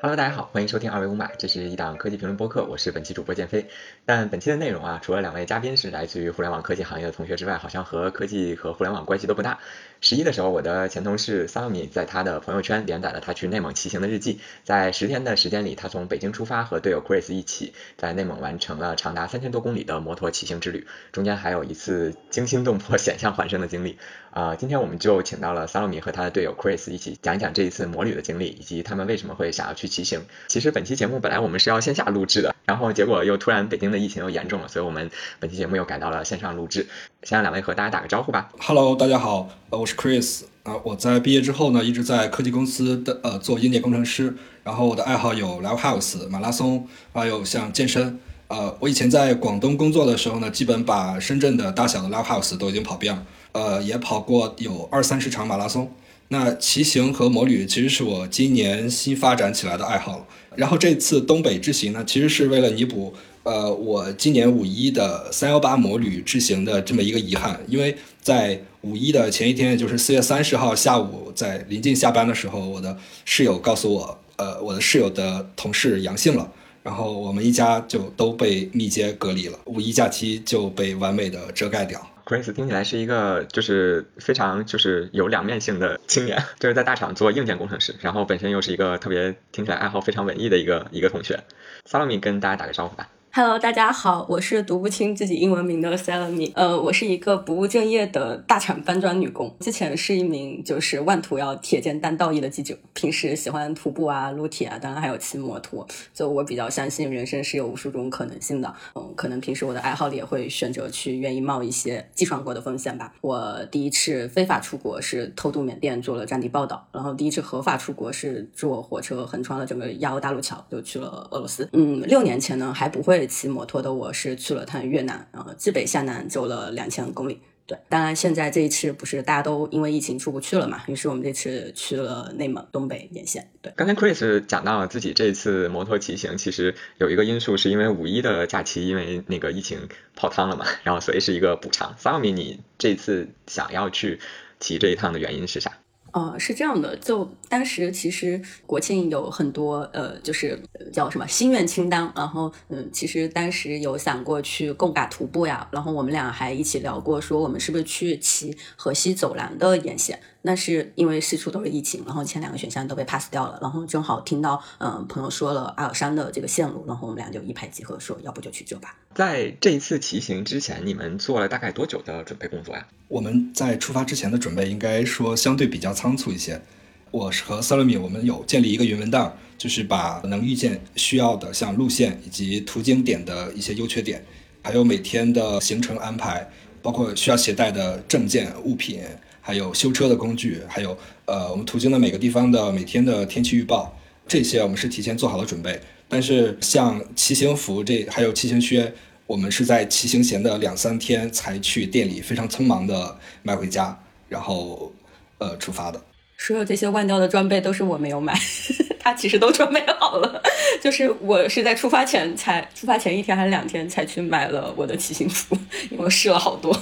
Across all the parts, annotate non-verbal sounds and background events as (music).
Hello，大家好，欢迎收听二维五码，这是一档科技评论播客，我是本期主播建飞。但本期的内容啊，除了两位嘉宾是来自于互联网科技行业的同学之外，好像和科技和互联网关系都不大。十一的时候，我的前同事 Salmi 在他的朋友圈连载了他去内蒙骑行的日记，在十天的时间里，他从北京出发，和队友 Chris 一起在内蒙完成了长达三千多公里的摩托骑行之旅，中间还有一次惊心动魄、险象环生的经历。啊，今天我们就请到了 Salmi 和他的队友 Chris 一起讲一讲这一次摩旅的经历，以及他们为什么会想要去骑行。其实本期节目本来我们是要线下录制的，然后结果又突然北京的疫情又严重了，所以我们本期节目又改到了线上录制。先让两位和大家打个招呼吧。Hello，大家好，呃，我是 Chris 啊，我在毕业之后呢，一直在科技公司的呃做硬件工程师，然后我的爱好有 Live House、马拉松，还有像健身。呃，我以前在广东工作的时候呢，基本把深圳的大小的 Live House 都已经跑遍了。呃，也跑过有二三十场马拉松。那骑行和摩旅其实是我今年新发展起来的爱好。然后这次东北之行呢，其实是为了弥补呃我今年五一的三幺八摩旅之行的这么一个遗憾。因为在五一的前一天，就是四月三十号下午，在临近下班的时候，我的室友告诉我，呃，我的室友的同事阳性了，然后我们一家就都被密接隔离了，五一假期就被完美的遮盖掉。Grace 听起来是一个就是非常就是有两面性的青年，(laughs) 就是在大厂做硬件工程师，然后本身又是一个特别听起来爱好非常文艺的一个一个同学。Salami 跟大家打个招呼吧。Hello，大家好，我是读不清自己英文名的 Selami。呃，我是一个不务正业的大厂搬砖女工，之前是一名就是万图要铁肩担道义的记者，平时喜欢徒步啊、撸铁啊，当然还有骑摩托。就我比较相信人生是有无数种可能性的，嗯，可能平时我的爱好里也会选择去愿意冒一些计算过的风险吧。我第一次非法出国是偷渡缅甸做了战地报道，然后第一次合法出国是坐火车横穿了整个亚欧大陆桥，就去了俄罗斯。嗯，六年前呢还不会。骑摩托的我是去了趟越南，然后自北向南走了两千公里。对，当然现在这一次不是大家都因为疫情出不去了嘛，于是我们这次去了内蒙东北沿线。对，刚才 Chris 讲到自己这次摩托骑行，其实有一个因素是因为五一的假期，因为那个疫情泡汤了嘛，然后所以是一个补偿。s a m i 你这次想要去骑这一趟的原因是啥？呃，是这样的，就当时其实国庆有很多呃，就是叫什么心愿清单，然后嗯，其实当时有想过去贡嘎徒步呀，然后我们俩还一起聊过，说我们是不是去骑河西走廊的沿线。那是因为四处都是疫情，然后前两个选项都被 pass 掉了，然后正好听到嗯朋友说了阿尔山的这个线路，然后我们俩就一拍即合，说要不就去这吧。在这一次骑行之前，你们做了大概多久的准备工作呀？我们在出发之前的准备应该说相对比较仓促一些。我是和 Salami，我们有建立一个云文档，就是把能预见需要的像路线以及途经点的一些优缺点，还有每天的行程安排，包括需要携带的证件物品。还有修车的工具，还有呃，我们途经的每个地方的每天的天气预报，这些我们是提前做好了准备。但是像骑行服这还有骑行靴，我们是在骑行前的两三天才去店里非常匆忙的买回家，然后呃出发的。所有这些万掉的装备都是我没有买，(laughs) 他其实都准备好了，就是我是在出发前才出发前一天还是两天才去买了我的骑行服，因为我试了好多。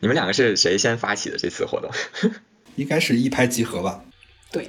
你们两个是谁先发起的这次活动？(laughs) 应该是一拍即合吧。对。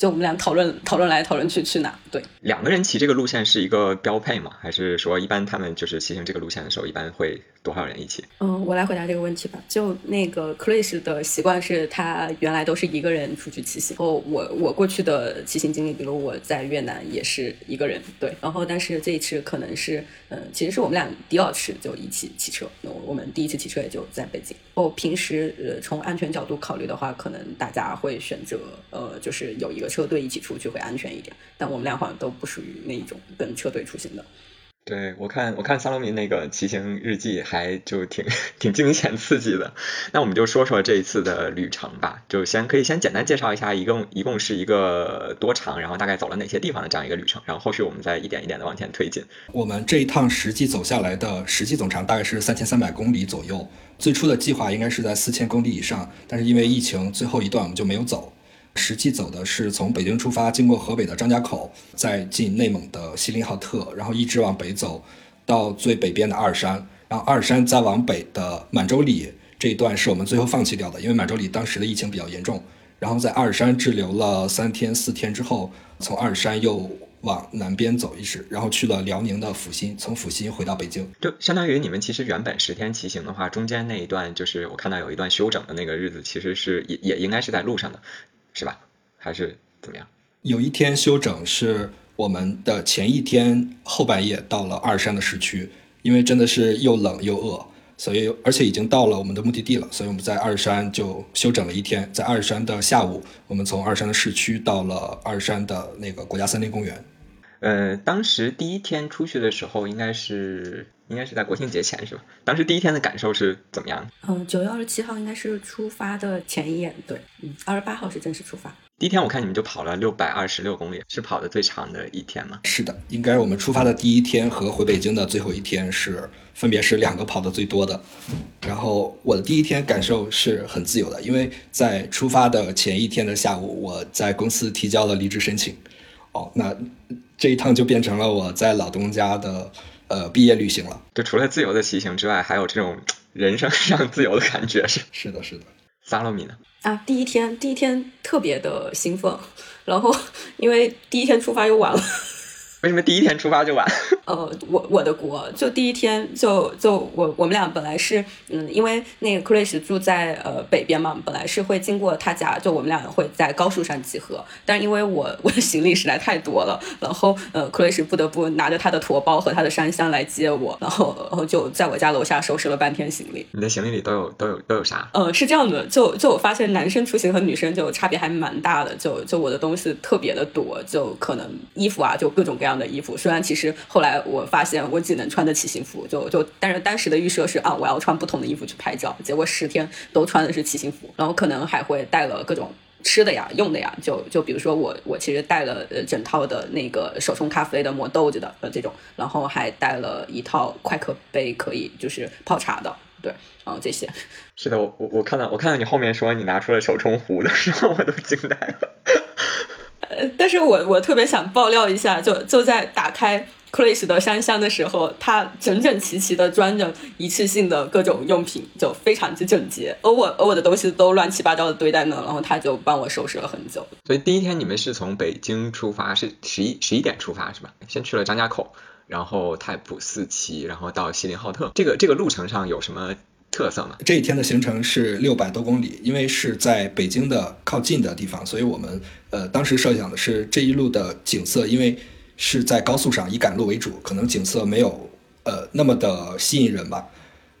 就我们俩讨论讨论来讨论去去哪？对，两个人骑这个路线是一个标配吗？还是说一般他们就是骑行这个路线的时候，一般会多少人一起？嗯，我来回答这个问题吧。就那个 Chris 的习惯是他原来都是一个人出去骑行。然后我我过去的骑行经历，比如我在越南也是一个人。对，然后但是这一次可能是嗯，其实是我们俩第二次就一起骑车。我们第一次骑车也就在北京。哦，平时呃从安全角度考虑的话，可能大家会选择呃就是有一个。车队一起出去会安全一点，但我们俩好像都不属于那一种跟车队出行的。对我看，我看萨罗明那个骑行日记还就挺 (laughs) 挺惊险刺激的。那我们就说说这一次的旅程吧，就先可以先简单介绍一下，一共一共是一个多长，然后大概走了哪些地方的这样一个旅程，然后后续我们再一点一点的往前推进。我们这一趟实际走下来的实际总长大概是三千三百公里左右，最初的计划应该是在四千公里以上，但是因为疫情，最后一段我们就没有走。实际走的是从北京出发，经过河北的张家口，再进内蒙的锡林浩特，然后一直往北走，到最北边的阿尔山，然后阿尔山再往北的满洲里这一段是我们最后放弃掉的，因为满洲里当时的疫情比较严重。然后在阿尔山滞留了三天四天之后，从阿尔山又往南边走一直，然后去了辽宁的阜新，从阜新回到北京。就相当于你们其实原本十天骑行的话，中间那一段就是我看到有一段休整的那个日子，其实是也也应该是在路上的，是吧？还是怎么样？有一天休整是我们的前一天后半夜到了阿尔山的市区，因为真的是又冷又饿，所以而且已经到了我们的目的地了，所以我们在阿尔山就休整了一天。在阿尔山的下午，我们从阿尔山的市区到了阿尔山的那个国家森林公园。呃，当时第一天出去的时候，应该是应该是在国庆节前是吧？当时第一天的感受是怎么样？嗯，九月二十七号应该是出发的前一夜，对，嗯，二十八号是正式出发。第一天我看你们就跑了六百二十六公里，是跑的最长的一天吗？是的，应该我们出发的第一天和回北京的最后一天是分别是两个跑的最多的。然后我的第一天感受是很自由的，因为在出发的前一天的下午，我在公司提交了离职申请。哦，那这一趟就变成了我在老东家的呃毕业旅行了。就除了自由的骑行之外，还有这种人生上自由的感觉是？是的，是的。萨洛米呢？啊，第一天，第一天特别的兴奋，然后因为第一天出发又晚了。为什么第一天出发就晚？呃，(laughs) 我我的国就第一天就就我我们俩本来是嗯，因为那个 Chris 住在呃北边嘛，本来是会经过他家，就我们俩会在高速上集合。但是因为我我的行李实在太多了，然后呃 Chris 不得不拿着他的驮包和他的山箱来接我，然后然后就在我家楼下收拾了半天行李。你的行李里都有都有都有啥？呃，是这样的，就就我发现男生出行和女生就差别还蛮大的，就就我的东西特别的多，就可能衣服啊，就各种各样。样的衣服，虽然其实后来我发现我只能穿的骑行服，就就但是当时的预设是啊，我要穿不同的衣服去拍照，结果十天都穿的是骑行服，然后可能还会带了各种吃的呀、用的呀，就就比如说我我其实带了呃整套的那个手冲咖啡的磨豆子的呃这种，然后还带了一套快可杯可以就是泡茶的，对，然后这些。是的，我我我看到我看到你后面说你拿出了手冲壶的时候，我都惊呆了。但是我我特别想爆料一下，就就在打开 Chris 的山箱的时候，他整整齐齐的装着一次性的各种用品，就非常之整洁，而我而我的东西都乱七八糟的堆在那，然后他就帮我收拾了很久。所以第一天你们是从北京出发，是十一十一点出发是吧？先去了张家口，然后太仆寺旗，然后到锡林浩特。这个这个路程上有什么？特色嘛，这一天的行程是六百多公里，因为是在北京的靠近的地方，所以我们呃当时设想的是这一路的景色，因为是在高速上以赶路为主，可能景色没有呃那么的吸引人吧，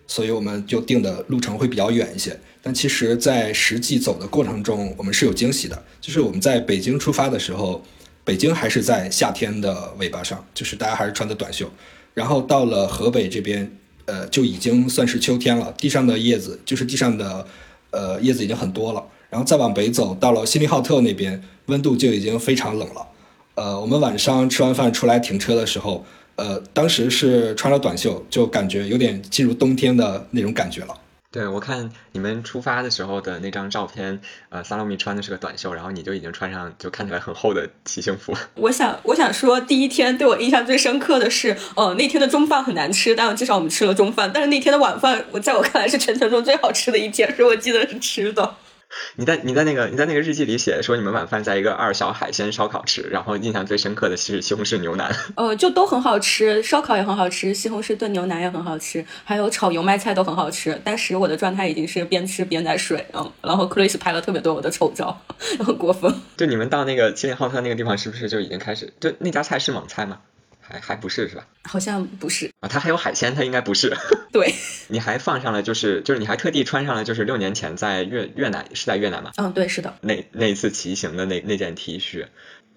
所以我们就定的路程会比较远一些。但其实，在实际走的过程中，我们是有惊喜的，就是我们在北京出发的时候，北京还是在夏天的尾巴上，就是大家还是穿的短袖，然后到了河北这边。呃，就已经算是秋天了，地上的叶子就是地上的，呃，叶子已经很多了。然后再往北走，到了锡林浩特那边，温度就已经非常冷了。呃，我们晚上吃完饭出来停车的时候，呃，当时是穿了短袖，就感觉有点进入冬天的那种感觉了。对，我看你们出发的时候的那张照片，呃，萨洛米穿的是个短袖，然后你就已经穿上就看起来很厚的骑行服。我想，我想说，第一天对我印象最深刻的是，呃，那天的中饭很难吃，但至少我们吃了中饭。但是那天的晚饭，我在我看来是全程中最好吃的一天，是我记得是吃的。(laughs) 你在你在那个你在那个日记里写说你们晚饭在一个二小海鲜烧烤吃，然后印象最深刻的是西红柿牛腩。(laughs) 呃，就都很好吃，烧烤也很好吃，西红柿炖牛腩也很好吃，还有炒油麦菜都很好吃。当时我的状态已经是边吃边在睡，嗯，然后 Chris 拍了特别多我的丑照，(laughs) 很过分。就你们到那个锡林浩特那个地方，是不是就已经开始？就那家菜是蒙菜吗？还还不是是吧？好像不是啊，它还有海鲜，它应该不是。对，(laughs) 你还放上了，就是就是你还特地穿上了，就是六年前在越越南是在越南吗？嗯，对，是的。那那一次骑行的那那件 T 恤。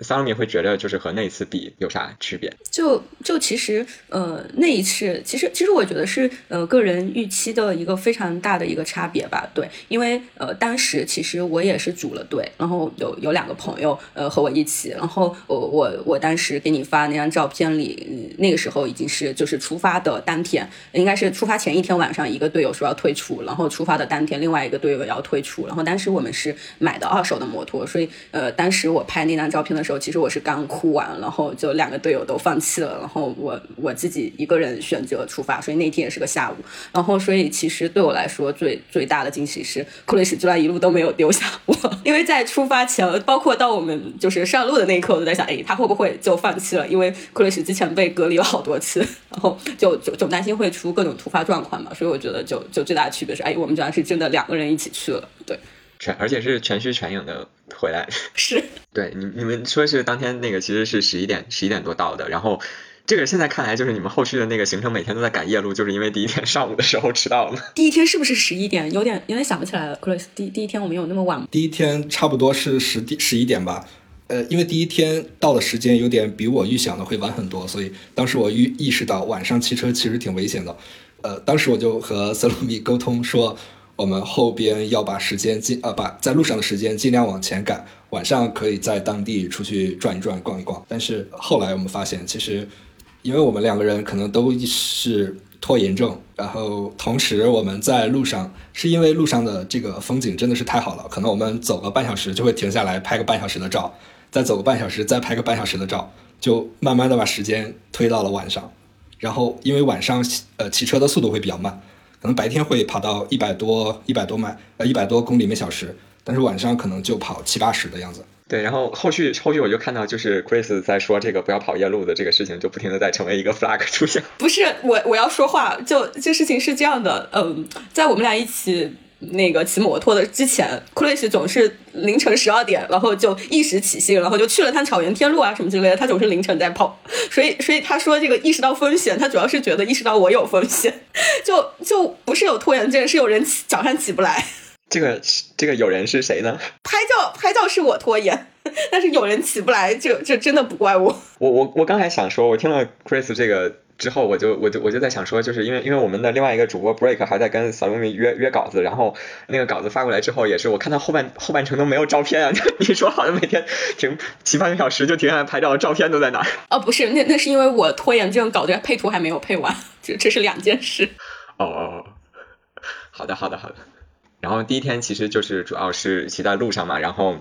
萨罗米会觉得就是和那一次比有啥区别？就就其实呃那一次其实其实我觉得是呃个人预期的一个非常大的一个差别吧。对，因为呃当时其实我也是组了队，然后有有两个朋友呃和我一起，然后我我我当时给你发那张照片里，那个时候已经是就是出发的当天，应该是出发前一天晚上一个队友说要退出，然后出发的当天另外一个队友要退出，然后当时我们是买的二手的摩托，所以呃当时我拍那张照片的时候。其实我是刚哭完，然后就两个队友都放弃了，然后我我自己一个人选择出发，所以那天也是个下午。然后，所以其实对我来说最最大的惊喜是克雷斯居然一路都没有丢下我，(laughs) 因为在出发前，包括到我们就是上路的那一刻，我都在想，哎，他会不会就放弃了？因为克雷斯之前被隔离了好多次，(laughs) 然后就就总担心会出各种突发状况嘛。所以我觉得就就最大的区别是，哎，我们居然是真的两个人一起去了，对。全而且是全虚全影的回来，(laughs) 是对你你们说是当天那个其实是十一点十一点多到的，然后这个现在看来就是你们后续的那个行程每天都在赶夜路，就是因为第一天上午的时候迟到了。(laughs) 第一天是不是十一点？有点有点想不起来了。克里斯，第第一天我们有那么晚吗？第一天差不多是十十一点吧，呃，因为第一天到的时间有点比我预想的会晚很多，所以当时我预意识到晚上骑车其实挺危险的，呃，当时我就和 (laughs) 塞鲁米沟通说。我们后边要把时间尽呃，把在路上的时间尽量往前赶，晚上可以在当地出去转一转、逛一逛。但是后来我们发现，其实因为我们两个人可能都是拖延症，然后同时我们在路上是因为路上的这个风景真的是太好了，可能我们走个半小时就会停下来拍个半小时的照，再走个半小时再拍个半小时的照，就慢慢的把时间推到了晚上。然后因为晚上呃骑车的速度会比较慢。可能白天会跑到一百多一百多迈呃一百多公里每小时，但是晚上可能就跑七八十的样子。对，然后后续后续我就看到就是 Chris 在说这个不要跑夜路的这个事情，就不停的在成为一个 flag 出现。不是我我要说话，就这事情是这样的，嗯，在我们俩一起。那个骑摩托的之前，克雷斯总是凌晨十二点，然后就一时起兴，然后就去了趟草原天路啊什么之类的。他总是凌晨在跑，所以所以他说这个意识到风险，他主要是觉得意识到我有风险，就就不是有拖延症，是有人起早上起不来。这个这个有人是谁呢？拍照拍照是我拖延，但是有人起不来，这这真的不怪我。我我我刚才想说，我听了 Chris 这个。之后我就我就我就在想说，就是因为因为我们的另外一个主播 Break 还在跟小龙米约约稿子，然后那个稿子发过来之后，也是我看到后半后半程都没有照片啊。(laughs) 你说好像每天停七八个小时就停下来拍照，照片都在哪儿？哦，不是，那那是因为我拖延症搞的配图还没有配完，这这是两件事。(laughs) 哦哦，好的好的好的。然后第一天其实就是主要是骑在路上嘛，然后。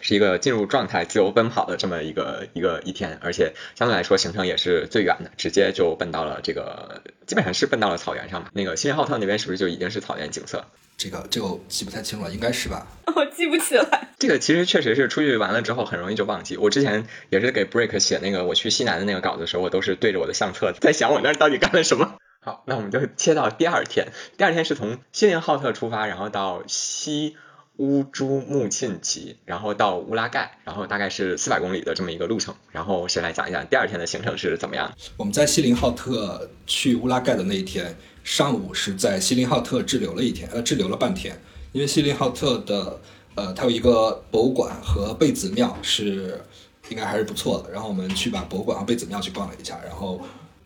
是一个进入状态、自由奔跑的这么一个一个一天，而且相对来说行程也是最远的，直接就奔到了这个，基本上是奔到了草原上嘛。那个锡林浩特那边是不是就已经是草原景色？这个就记不太清了，应该是吧？(laughs) 我记不起来。这个其实确实是出去完了之后很容易就忘记。我之前也是给 Break 写那个我去西南的那个稿子的时候，我都是对着我的相册在想我那儿到底干了什么。好，那我们就切到第二天。第二天是从锡林浩特出发，然后到西。乌珠穆沁旗，然后到乌拉盖，然后大概是四百公里的这么一个路程。然后谁来讲一讲第二天的行程是怎么样？我们在锡林浩特去乌拉盖的那一天上午是在锡林浩特滞留了一天，呃，滞留了半天。因为锡林浩特的呃，它有一个博物馆和贝子庙是应该还是不错的。然后我们去把博物馆和贝子庙去逛了一下。然后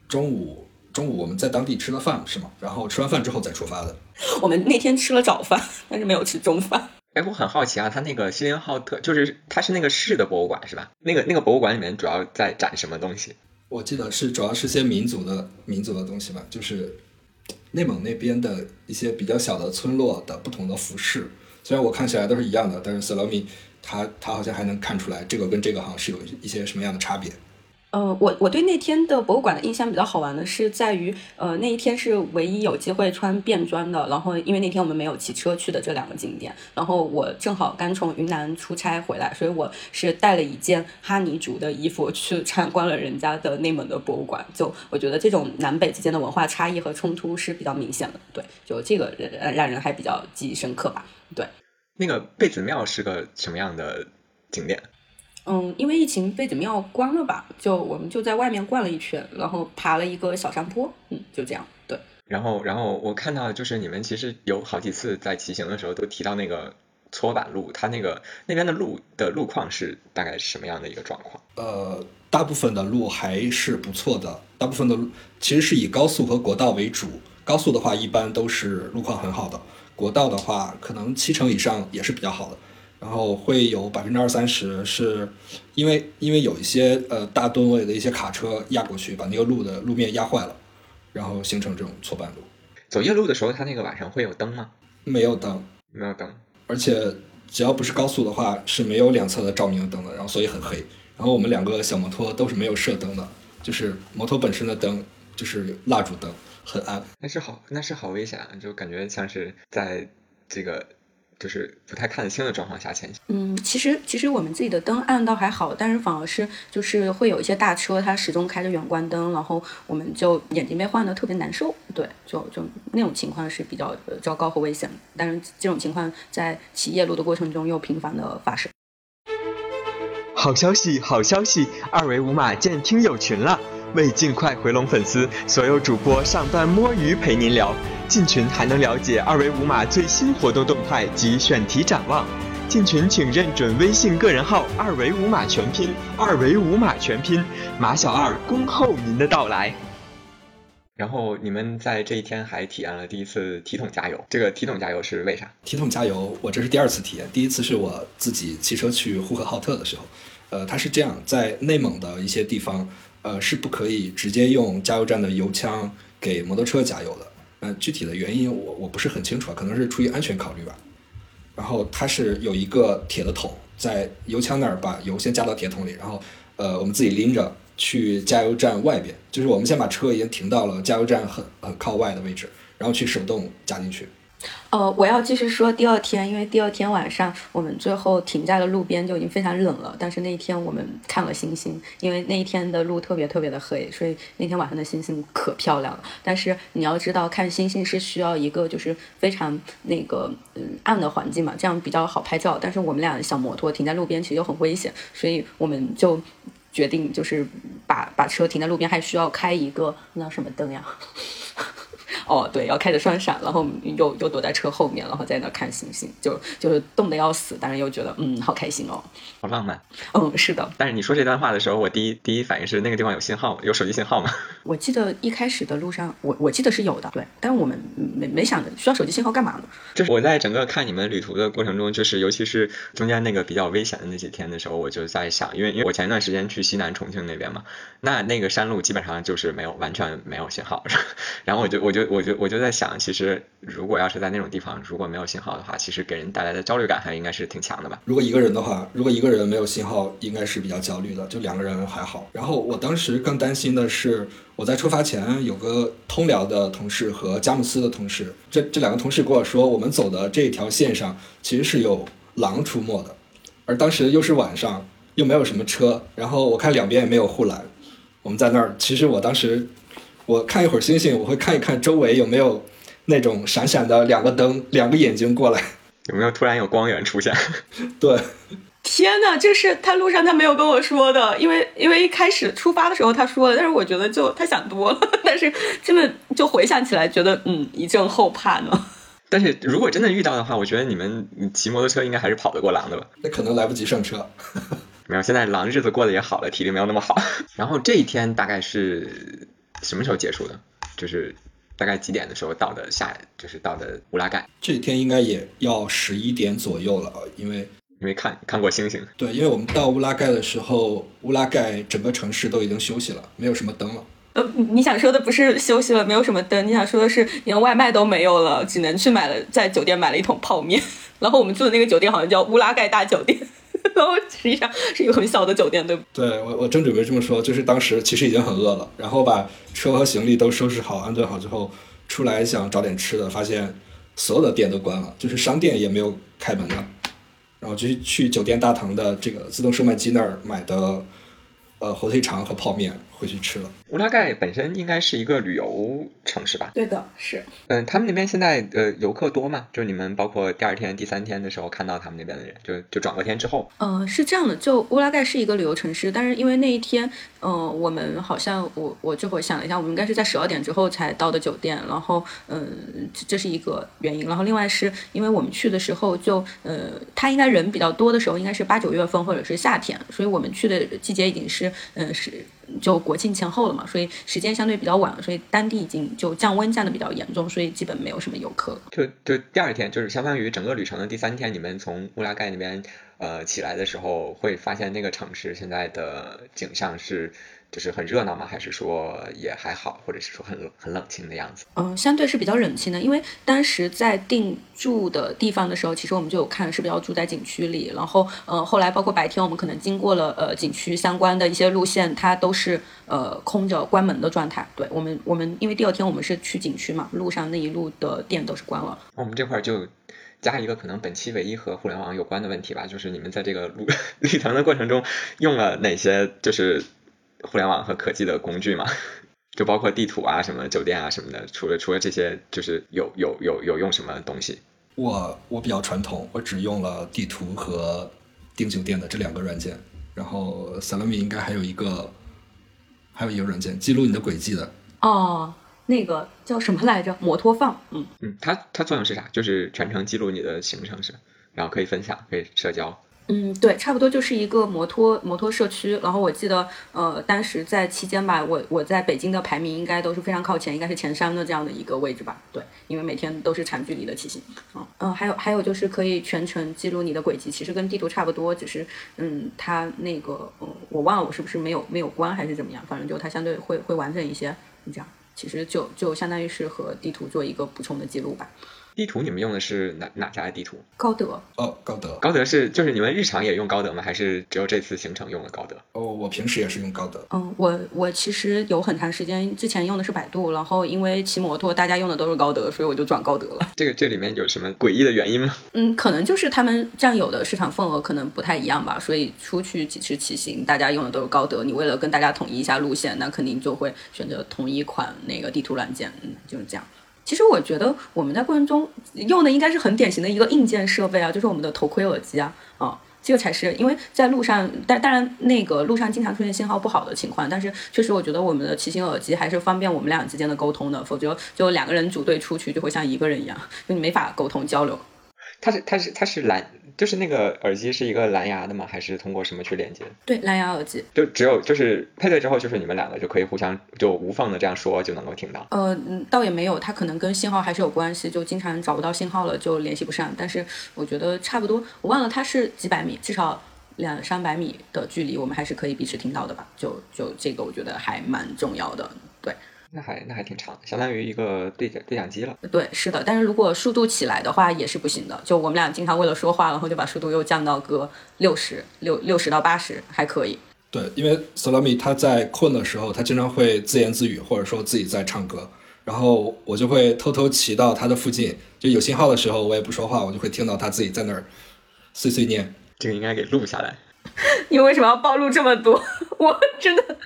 中午中午我们在当地吃了饭是吗？然后吃完饭之后再出发的。我们那天吃了早饭，但是没有吃中饭。哎，我很好奇啊，它那个锡林浩特就是它是那个市的博物馆是吧？那个那个博物馆里面主要在展什么东西？我记得是主要是些民族的民族的东西吧，就是内蒙那边的一些比较小的村落的不同的服饰。虽然我看起来都是一样的，但是斯罗米他他好像还能看出来这个跟这个好像是有一些什么样的差别。呃，我我对那天的博物馆的印象比较好玩的是在于，呃，那一天是唯一有机会穿便装的。然后因为那天我们没有骑车去的这两个景点，然后我正好刚从云南出差回来，所以我是带了一件哈尼族的衣服去参观了人家的内蒙的博物馆。就我觉得这种南北之间的文化差异和冲突是比较明显的。对，就这个让让人还比较记忆深刻吧。对，那个贝子庙是个什么样的景点？嗯，因为疫情，贝子庙关了吧？就我们就在外面逛了一圈，然后爬了一个小山坡，嗯，就这样。对。然后，然后我看到就是你们其实有好几次在骑行的时候都提到那个搓板路，它那个那边的路的路况是大概是什么样的一个状况？呃，大部分的路还是不错的，大部分的路其实是以高速和国道为主。高速的话一般都是路况很好的，国道的话可能七成以上也是比较好的。然后会有百分之二三十是，因为因为有一些呃大吨位的一些卡车压过去，把那个路的路面压坏了，然后形成这种错半路。走夜路的时候，它那个晚上会有灯吗？没有灯，没有灯。而且只要不是高速的话，是没有两侧的照明灯的，然后所以很黑。然后我们两个小摩托都是没有射灯的，就是摩托本身的灯就是蜡烛灯，很暗。那是好，那是好危险啊！就感觉像是在这个就是不太看得清的状况下前行。嗯，其实其实我们自己的灯暗倒还好，但是反而是就是会有一些大车，它始终开着远光灯，然后我们就眼睛被晃得特别难受。对，就就那种情况是比较呃糟糕和危险的。但是这种情况在骑夜路的过程中又频繁的发生。好消息，好消息！二维码建听友群了。为尽快回笼粉丝，所有主播上班摸鱼陪您聊。进群还能了解二维码最新活动动态及选题展望。进群请认准微信个人号“二维码全拼”，二维码全拼，马小二恭候您的到来。然后你们在这一天还体验了第一次体桶加油，这个体桶加油是为啥？体桶加油，我这是第二次体验，第一次是我自己骑车去呼和浩特的时候。呃，它是这样，在内蒙的一些地方，呃，是不可以直接用加油站的油枪给摩托车加油的。呃，具体的原因我我不是很清楚啊，可能是出于安全考虑吧。然后它是有一个铁的桶，在油枪那儿把油先加到铁桶里，然后呃，我们自己拎着去加油站外边，就是我们先把车已经停到了加油站很很靠外的位置，然后去手动加进去。呃，我要继续说第二天，因为第二天晚上我们最后停在了路边，就已经非常冷了。但是那一天我们看了星星，因为那一天的路特别特别的黑，所以那天晚上的星星可漂亮了。但是你要知道，看星星是需要一个就是非常那个嗯暗的环境嘛，这样比较好拍照。但是我们俩小摩托停在路边其实又很危险，所以我们就决定就是把把车停在路边，还需要开一个那什么灯呀？(laughs) 哦，对，要开着双闪，然后又又躲在车后面，然后在那看星星，就就是冻得要死，但是又觉得嗯，好开心哦，好浪漫。嗯，是的。但是你说这段话的时候，我第一第一反应是那个地方有信号，有手机信号吗？(laughs) 我记得一开始的路上，我我记得是有的，对。但我们没没想着需要手机信号干嘛呢？就是我在整个看你们旅途的过程中，就是尤其是中间那个比较危险的那几天的时候，我就在想，因为因为我前一段时间去西南重庆那边嘛，那那个山路基本上就是没有完全没有信号，(laughs) 然后我就我就我就我就在想。其实，如果要是在那种地方，如果没有信号的话，其实给人带来的焦虑感还应该是挺强的吧。如果一个人的话，如果一个人没有信号，应该是比较焦虑的。就两个人还好。然后我当时更担心的是，我在出发前有个通辽的同事和佳木斯的同事，这这两个同事跟我说，我们走的这条线上其实是有狼出没的，而当时又是晚上，又没有什么车，然后我看两边也没有护栏，我们在那儿，其实我当时我看一会儿星星，我会看一看周围有没有。那种闪闪的两个灯，两个眼睛过来，有没有突然有光源出现？(laughs) 对，天呐，这是他路上他没有跟我说的，因为因为一开始出发的时候他说了，但是我觉得就他想多了，(laughs) 但是真的就回想起来，觉得嗯一阵后怕呢。(laughs) 但是如果真的遇到的话，我觉得你们骑摩托车应该还是跑得过狼的吧？那可能来不及上车。没有，现在狼日子过得也好了，体力没有那么好。然后这一天大概是什么时候结束的？就是。大概几点的时候到的下，就是到的乌拉盖。这天应该也要十一点左右了，因为因为看看过星星。对，因为我们到乌拉盖的时候，乌拉盖整个城市都已经休息了，没有什么灯了。呃，你想说的不是休息了，没有什么灯，你想说的是连外卖都没有了，只能去买了在酒店买了一桶泡面。(laughs) 然后我们住的那个酒店好像叫乌拉盖大酒店。然后实际上是一个很小的酒店，对不？对我，我正准备这么说，就是当时其实已经很饿了，然后把车和行李都收拾好、安顿好之后，出来想找点吃的，发现所有的店都关了，就是商店也没有开门了，然后就去酒店大堂的这个自动售卖机那儿买的，呃，火腿肠和泡面。回去吃了。乌拉盖本身应该是一个旅游城市吧？对的，是。嗯，他们那边现在呃游客多吗？就是你们包括第二天、第三天的时候看到他们那边的人，就就转过天之后。嗯，是这样的，就乌拉盖是一个旅游城市，但是因为那一天，嗯，我们好像我我这会想了一下，我们应该是在十二点之后才到的酒店，然后嗯，这是一个原因。然后另外是因为我们去的时候就呃，他应该人比较多的时候应该是八九月份或者是夏天，所以我们去的季节已经是嗯是。就国庆前后了嘛，所以时间相对比较晚，所以当地已经就降温降的比较严重，所以基本没有什么游客。就就第二天，就是相当于整个旅程的第三天，你们从乌拉盖那边呃起来的时候，会发现那个城市现在的景象是就是很热闹吗？还是说也还好，或者是说很冷很冷清的样子？嗯，相对是比较冷清的，因为当时在定住的地方的时候，其实我们就有看是不是要住在景区里，然后呃后来包括白天我们可能经过了呃景区相关的一些路线，它都是呃空着关门的状态。对我们我们因为第二天我们是去景区嘛，路上那一路的店都是关了。我们这块就。加一个可能本期唯一和互联网有关的问题吧，就是你们在这个旅旅程的过程中用了哪些就是互联网和科技的工具嘛？就包括地图啊、什么酒店啊什么的，除了除了这些，就是有有有有用什么东西？我我比较传统，我只用了地图和订酒店的这两个软件，然后 Salami 应该还有一个还有一个软件记录你的轨迹的。哦。那个叫什么来着？摩托放，嗯嗯，它它作用是啥？就是全程记录你的行程是，然后可以分享，可以社交。嗯，对，差不多就是一个摩托摩托社区。然后我记得，呃，当时在期间吧，我我在北京的排名应该都是非常靠前，应该是前三的这样的一个位置吧。对，因为每天都是长距离的骑行。嗯嗯，还有还有就是可以全程记录你的轨迹，其实跟地图差不多，只是嗯，它那个嗯，我忘了我是不是没有没有关还是怎么样，反正就它相对会会完整一些，这样。其实就就相当于是和地图做一个补充的记录吧。地图你们用的是哪哪家的地图？高德哦，高德。高德是就是你们日常也用高德吗？还是只有这次行程用了高德？哦，我平时也是用高德。嗯，我我其实有很长时间之前用的是百度，然后因为骑摩托大家用的都是高德，所以我就转高德了。这个这里面有什么诡异的原因吗？嗯，可能就是他们占有的市场份额可能不太一样吧，所以出去几次骑行，大家用的都是高德。你为了跟大家统一一下路线，那肯定就会选择同一款那个地图软件。嗯，就是这样。其实我觉得我们在过程中用的应该是很典型的一个硬件设备啊，就是我们的头盔耳机啊，啊，这个才是因为在路上，但当然那个路上经常出现信号不好的情况，但是确实我觉得我们的骑行耳机还是方便我们俩之间的沟通的，否则就两个人组队出去就会像一个人一样，就你没法沟通交流。他是他是他是蓝。就是那个耳机是一个蓝牙的吗？还是通过什么去连接？对，蓝牙耳机。就只有就是配对之后，就是你们两个就可以互相就无缝的这样说就能够听到。呃，倒也没有，它可能跟信号还是有关系，就经常找不到信号了就联系不上。但是我觉得差不多，我忘了它是几百米，至少两三百米的距离，我们还是可以彼此听到的吧？就就这个我觉得还蛮重要的，对。那还那还挺长，相当于一个对讲对讲机了。对，是的，但是如果速度起来的话也是不行的。就我们俩经常为了说话，然后就把速度又降到个六十六六十到八十还可以。对，因为 Salami 他在困的时候，他经常会自言自语，或者说自己在唱歌，然后我就会偷偷骑到他的附近，就有信号的时候，我也不说话，我就会听到他自己在那儿碎碎念。这个应该给录下来。(laughs) 你为什么要暴露这么多？(laughs) 我真的。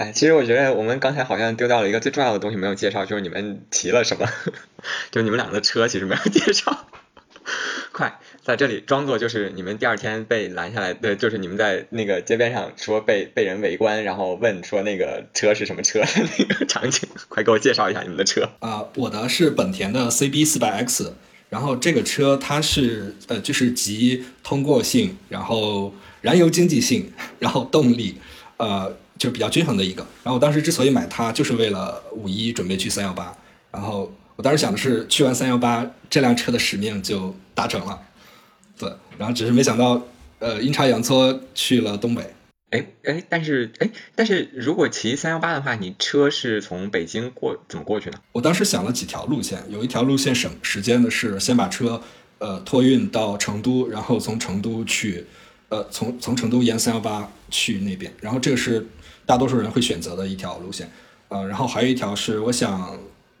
哎，其实我觉得我们刚才好像丢掉了一个最重要的东西没有介绍，就是你们骑了什么，(laughs) 就你们俩的车其实没有介绍。(laughs) 快，在这里装作就是你们第二天被拦下来，对，就是你们在那个街边上说被被人围观，然后问说那个车是什么车那个场景，(laughs) 快给我介绍一下你们的车。啊，我的是本田的 CB 四百 X，然后这个车它是呃就是集通过性，然后燃油经济性，然后动力，呃。就是比较均衡的一个，然后我当时之所以买它，就是为了五一准备去三幺八，然后我当时想的是去完三幺八，这辆车的使命就达成了，对，然后只是没想到，呃，阴差阳错去了东北。哎哎，但是哎，但是如果骑三幺八的话，你车是从北京过怎么过去呢？我当时想了几条路线，有一条路线省时间的是先把车呃托运到成都，然后从成都去，呃从从成都沿三幺八去那边，然后这个是。大多数人会选择的一条路线，呃，然后还有一条是我想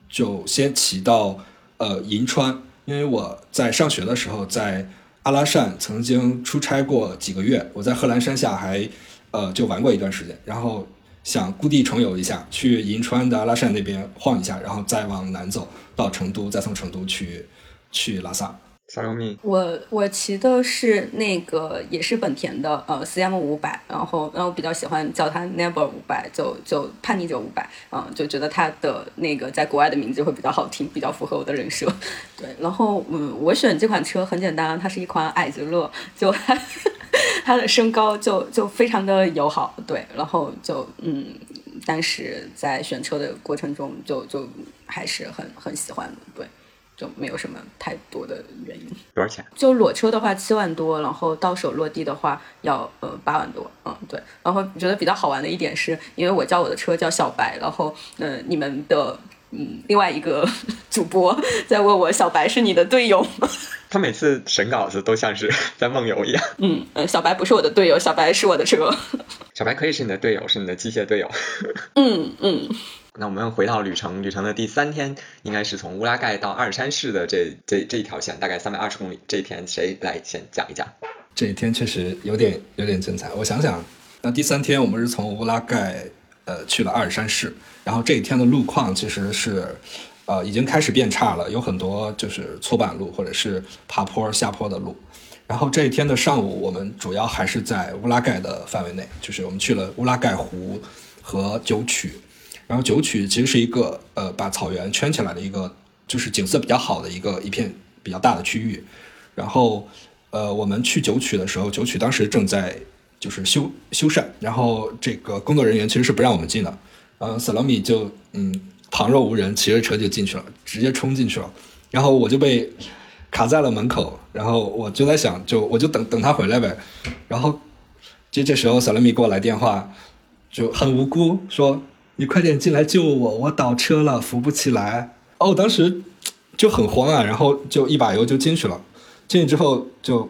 就先骑到呃银川，因为我在上学的时候在阿拉善曾经出差过几个月，我在贺兰山下还呃就玩过一段时间，然后想故地重游一下，去银川的阿拉善那边晃一下，然后再往南走到成都，再从成都去去拉萨。小六米，我我骑的是那个也是本田的呃 CM 五百，然后然后比较喜欢叫它 Never 五百，就就叛逆者五百，嗯，就觉得它的那个在国外的名字会比较好听，比较符合我的人设。(laughs) 对，然后嗯，我选这款车很简单，它是一款矮子乐，就 (laughs) 它的身高就就非常的友好，对，然后就嗯，当时在选车的过程中就就还是很很喜欢，对。就没有什么太多的原因。多少钱？就裸车的话七万多，然后到手落地的话要呃八万多，嗯对。然后觉得比较好玩的一点是，因为我叫我的车叫小白，然后呃你们的嗯另外一个主播在问我小白是你的队友吗？(laughs) 他每次审稿子都像是 (laughs) 在梦游一样。嗯嗯小白不是我的队友，小白是我的车。(laughs) 小白可以是你的队友，是你的机械队友。嗯嗯。那我们回到旅程，旅程的第三天应该是从乌拉盖到阿尔山市的这这这一条线，大概三百二十公里。这一天谁来先讲一讲？这一天确实有点有点精彩。我想想，那第三天我们是从乌拉盖呃去了阿尔山市，然后这一天的路况其实是呃已经开始变差了，有很多就是搓板路或者是爬坡下坡的路。然后这一天的上午，我们主要还是在乌拉盖的范围内，就是我们去了乌拉盖湖和九曲。然后九曲其实是一个呃把草原圈起来的一个，就是景色比较好的一个一片比较大的区域。然后呃我们去九曲的时候，九曲当时正在就是修修缮，然后这个工作人员其实是不让我们进的。嗯，萨拉米就嗯旁若无人，骑着车就进去了，直接冲进去了。然后我就被卡在了门口，然后我就在想，就我就等等他回来呗。然后就这时候萨拉米给我来电话，就很无辜说。你快点进来救我！我倒车了，扶不起来。哦，当时就很慌啊，然后就一把油就进去了。进去之后就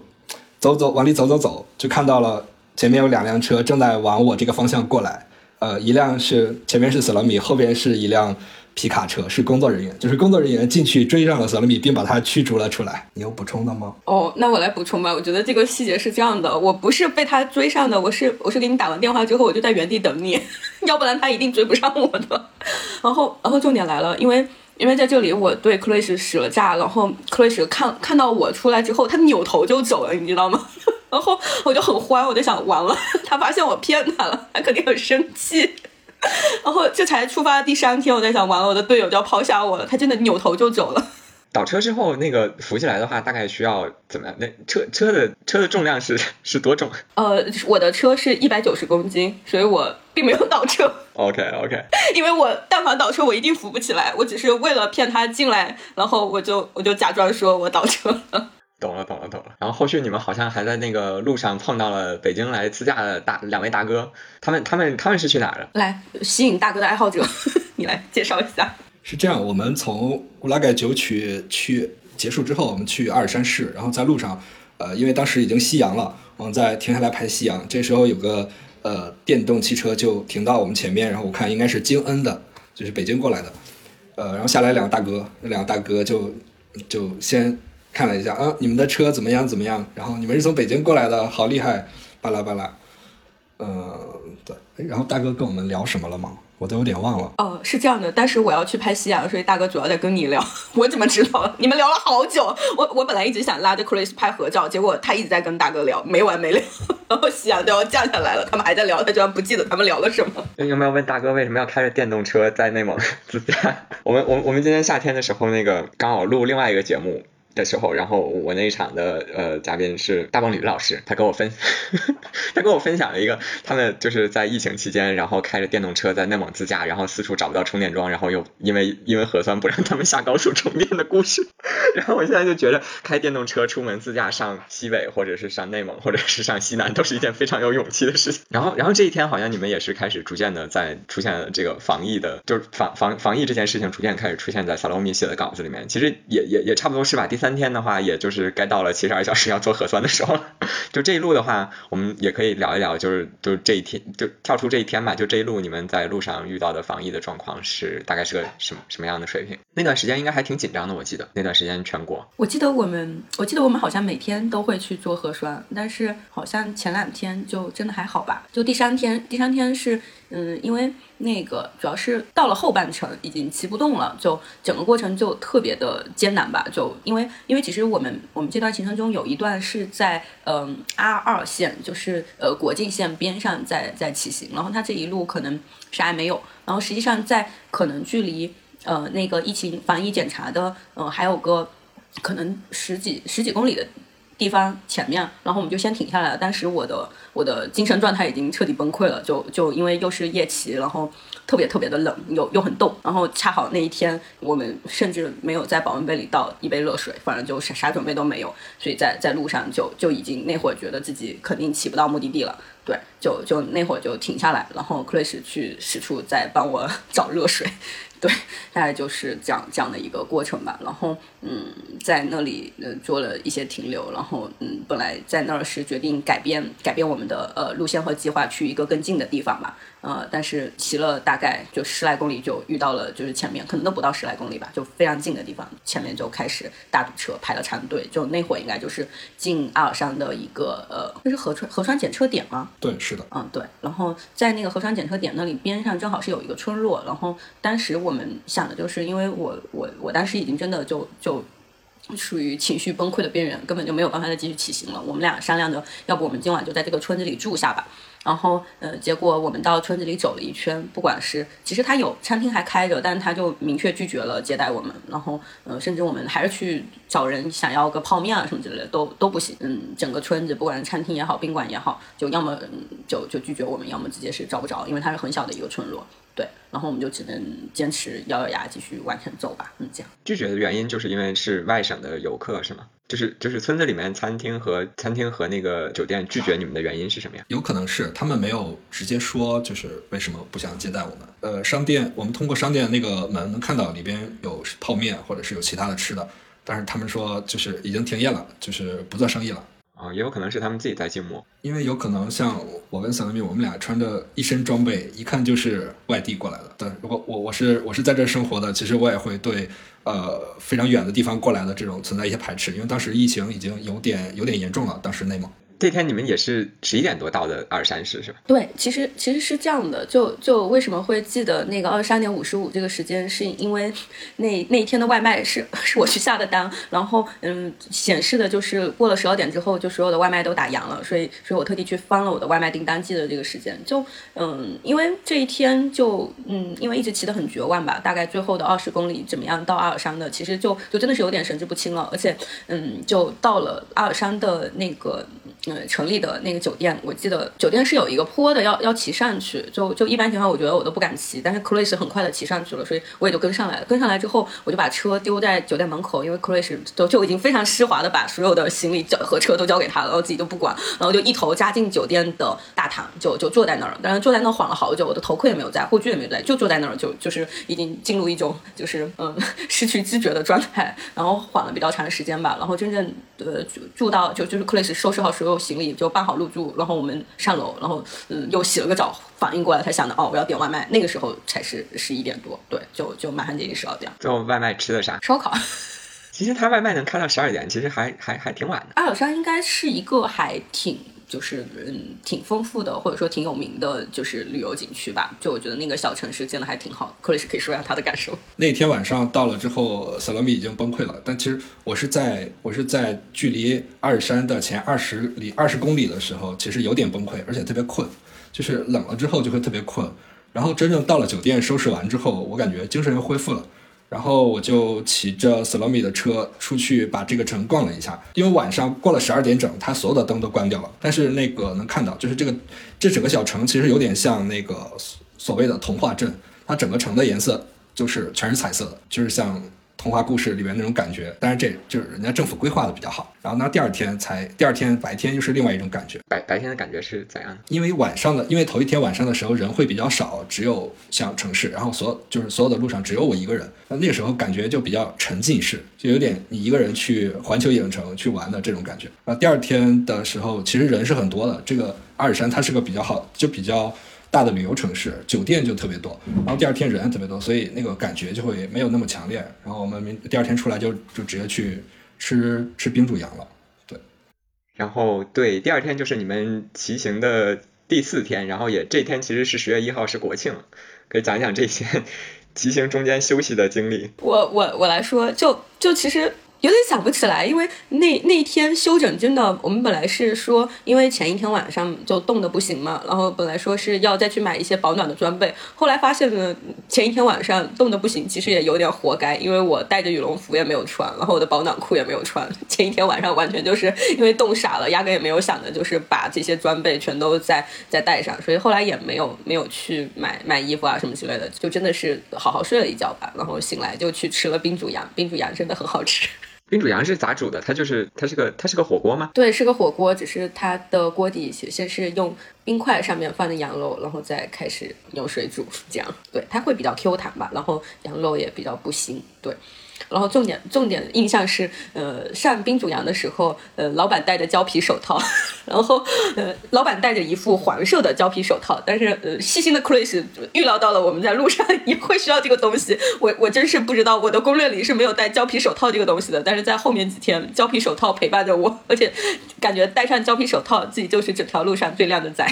走走往里走走走，就看到了前面有两辆车正在往我这个方向过来。呃，一辆是前面是索罗米，后边是一辆皮卡车，是工作人员。就是工作人员进去追上了索罗米，并把他驱逐了出来。你有补充的吗？哦，那我来补充吧。我觉得这个细节是这样的，我不是被他追上的，我是我是给你打完电话之后，我就在原地等你。(laughs) 要不然他一定追不上我的。然后，然后重点来了，因为因为在这里我对克雷斯使了诈，然后克雷斯看看到我出来之后，他扭头就走了，你知道吗？(laughs) 然后我就很慌，我就想完了，(laughs) 他发现我骗他了，他肯定很生气。(laughs) 然后这才出发的第三天，我在想完了，我的队友就要抛下我了，他真的扭头就走了。倒车之后，那个扶起来的话，大概需要怎么样？那车车的车的重量是 (laughs) 是多重？呃，我的车是一百九十公斤，所以我并没有倒车。OK OK，因为我但凡倒车，我一定扶不起来。我只是为了骗他进来，然后我就我就假装说我倒车了。懂了懂了懂了。然后后续你们好像还在那个路上碰到了北京来自驾的大两位大哥，他们他们他们是去哪儿了？来吸引大哥的爱好者，(laughs) 你来介绍一下。是这样，我们从乌拉盖九曲去结束之后，我们去阿尔山市，然后在路上，呃，因为当时已经夕阳了，我们在停下来拍夕阳。这时候有个呃电动汽车就停到我们前面，然后我看应该是京恩的，就是北京过来的，呃，然后下来两个大哥，那两个大哥就就先看了一下啊，你们的车怎么样怎么样？然后你们是从北京过来的，好厉害，巴拉巴拉，嗯，对，然后大哥跟我们聊什么了吗？我都有点忘了。哦，是这样的，但是我要去拍夕阳，所以大哥主要在跟你聊。(laughs) 我怎么知道？你们聊了好久。我我本来一直想拉着 Chris 拍合照，结果他一直在跟大哥聊，没完没了。(laughs) 然后夕阳都要降下来了，他们还在聊，他居然不记得他们聊了什么。有没有问大哥为什么要开着电动车在内蒙自驾？(laughs) 我们我我们今天夏天的时候，那个刚好录另外一个节目。的时候，然后我那一场的呃嘉宾是大梦吕老师，他跟我分，(laughs) 他跟我分享了一个他们就是在疫情期间，然后开着电动车在内蒙自驾，然后四处找不到充电桩，然后又因为因为核酸不让他们下高速充电的故事。(laughs) 然后我现在就觉得开电动车出门自驾上西北或者是上内蒙或者是上西南都是一件非常有勇气的事情。然后然后这一天好像你们也是开始逐渐的在出现这个防疫的，就是防防防疫这件事情逐渐开始出现在萨罗米写的稿子里面。其实也也也差不多是吧？第三天的话，也就是该到了七十二小时要做核酸的时候了。就这一路的话，我们也可以聊一聊，就是就这一天就跳出这一天吧。就这一路你们在路上遇到的防疫的状况是大概是个什么什么样的水平？那段时间应该还挺紧张的，我记得那段时间全国。我记得我们，我记得我们好像每天都会去做核酸，但是好像前两天就真的还好吧。就第三天，第三天是嗯，因为那个主要是到了后半程已经骑不动了，就整个过程就特别的艰难吧。就因为因为其实我们我们这段行程中有一段是在嗯 R 二线，就是呃国境线边上在在骑行，然后它这一路可能啥也没有，然后实际上在可能距离呃那个疫情防疫检查的嗯还有个可能十几十几公里的地方前面，然后我们就先停下来了。当时我的我的精神状态已经彻底崩溃了，就就因为又是夜骑，然后特别特别的冷，又又很冻。然后恰好那一天，我们甚至没有在保温杯里倒一杯热水，反正就啥啥准备都没有，所以在在路上就就已经那会儿觉得自己肯定起不到目的地了。对，就就那会儿就停下来，然后克 s 斯去使处在帮我 (laughs) 找热水。(laughs) 对，大概就是这样这样的一个过程吧。然后，嗯，在那里呃做了一些停留。然后，嗯，本来在那儿是决定改变改变我们的呃路线和计划，去一个更近的地方吧。呃，但是骑了大概就十来公里，就遇到了就是前面可能都不到十来公里吧，就非常近的地方，前面就开始大堵车，排了长队。就那会儿应该就是进阿尔山的一个呃，那是河川河川检测点吗？对，是的。嗯，对。然后在那个河川检测点那里边上正好是有一个村落，然后当时我们想的就是，因为我我我当时已经真的就就属于情绪崩溃的边缘，根本就没有办法再继续骑行了。我们俩商量着，要不我们今晚就在这个村子里住下吧。然后，呃，结果我们到村子里走了一圈，不管是其实他有餐厅还开着，但是他就明确拒绝了接待我们。然后，呃，甚至我们还是去找人想要个泡面啊什么之类的，都都不行。嗯，整个村子不管是餐厅也好，宾馆也好，就要么就就拒绝我们，要么直接是找不着，因为它是很小的一个村落。对，然后我们就只能坚持咬咬牙继续往前走吧。嗯，这样。拒绝的原因就是因为是外省的游客是吗？就是就是村子里面餐厅和餐厅和那个酒店拒绝你们的原因是什么呀？有可能是他们没有直接说，就是为什么不想接待我们。呃，商店我们通过商店那个门能看到里边有泡面或者是有其他的吃的，但是他们说就是已经停业了，就是不做生意了。啊，也有可能是他们自己在静默，因为有可能像我跟萨德米，我们俩穿着一身装备，一看就是外地过来的。但如果我我是我是在这生活的，其实我也会对。呃，非常远的地方过来的这种存在一些排斥，因为当时疫情已经有点有点严重了，当时内蒙。这天你们也是十一点多到的二山市是吧？对，其实其实是这样的，就就为什么会记得那个二十三点五十五这个时间，是因为那那一天的外卖是 (laughs) 是我去下的单，然后嗯显示的就是过了十二点之后，就所有的外卖都打烊了，所以所以我特地去翻了我的外卖订单记得这个时间，就嗯因为这一天就嗯因为一直骑得很绝望吧，大概最后的二十公里怎么样到阿尔山的，其实就就真的是有点神志不清了，而且嗯就到了阿尔山的那个。嗯，成立的那个酒店，我记得酒店是有一个坡的，要要骑上去。就就一般情况，我觉得我都不敢骑，但是 Chris 很快的骑上去了，所以我也就跟上来了。跟上来之后，我就把车丢在酒店门口，因为 Chris 都就已经非常湿滑的把所有的行李交和车都交给他了，然后自己都不管，然后就一头扎进酒店的大堂，就就坐在那儿了。但是坐在那儿晃了好久，我的头盔也没有在，护具也没有在，就坐在那儿，就就是已经进入一种就是嗯 (laughs) 失去知觉的状态，然后缓了比较长的时间吧。然后真正呃住到就就是 Chris 收拾好所有行李就办好入住，然后我们上楼，然后嗯又洗了个澡，反应过来才想到哦我要点外卖，那个时候才是十一点多，对，就就马上接近十二点。最后外卖吃的啥？烧烤。其实他外卖能开到十二点，其实还还还挺晚的。阿尔山应该是一个还挺。就是嗯，挺丰富的，或者说挺有名的，就是旅游景区吧。就我觉得那个小城市建的还挺好。克里斯可以说一下他的感受。(laughs) 那天晚上到了之后，萨罗米已经崩溃了。但其实我是在我是在距离阿尔山的前二十里二十公里的时候，其实有点崩溃，而且特别困。就是冷了之后就会特别困。然后真正到了酒店收拾完之后，我感觉精神又恢复了。然后我就骑着 s l o m 的车出去把这个城逛了一下，因为晚上过了十二点整，它所有的灯都关掉了。但是那个能看到，就是这个这整个小城其实有点像那个所谓的童话镇，它整个城的颜色就是全是彩色的，就是像。童话故事里面那种感觉，但是这就是人家政府规划的比较好。然后那第二天才，第二天白天又是另外一种感觉。白白天的感觉是怎样的？因为晚上的，因为头一天晚上的时候人会比较少，只有像城市，然后所就是所有的路上只有我一个人。那那个时候感觉就比较沉浸式，就有点你一个人去环球影城去玩的这种感觉。啊，第二天的时候其实人是很多的。这个阿尔山它是个比较好，就比较。大的旅游城市，酒店就特别多，然后第二天人特别多，所以那个感觉就会没有那么强烈。然后我们明第二天出来就就直接去吃吃冰煮羊了，对。然后对，第二天就是你们骑行的第四天，然后也这天其实是十月一号是国庆，可以讲一讲这些骑行中间休息的经历。我我我来说，就就其实。有点想不起来，因为那那天休整真的，我们本来是说，因为前一天晚上就冻得不行嘛，然后本来说是要再去买一些保暖的装备，后来发现呢，前一天晚上冻得不行，其实也有点活该，因为我带着羽绒服也没有穿，然后我的保暖裤也没有穿，前一天晚上完全就是因为冻傻了，压根也没有想着就是把这些装备全都再再带上，所以后来也没有没有去买买衣服啊什么之类的，就真的是好好睡了一觉吧，然后醒来就去吃了冰煮羊，冰煮羊真的很好吃。冰煮羊是咋煮的？它就是它是个它是个火锅吗？对，是个火锅，只是它的锅底先是用冰块上面放的羊肉，然后再开始用水煮，这样对，它会比较 Q 弹吧，然后羊肉也比较不腥，对。然后重点重点印象是，呃，上冰煮羊的时候，呃，老板戴着胶皮手套，(laughs) 然后呃，老板戴着一副黄色的胶皮手套，但是呃，细心的 Chris 预料到了我们在路上 (laughs) 也会需要这个东西，我我真是不知道我的攻略里是没有戴胶皮手套这个东西的，但是在后面几天，胶皮手套陪伴着我，而且感觉戴上胶皮手套，自己就是整条路上最靓的仔。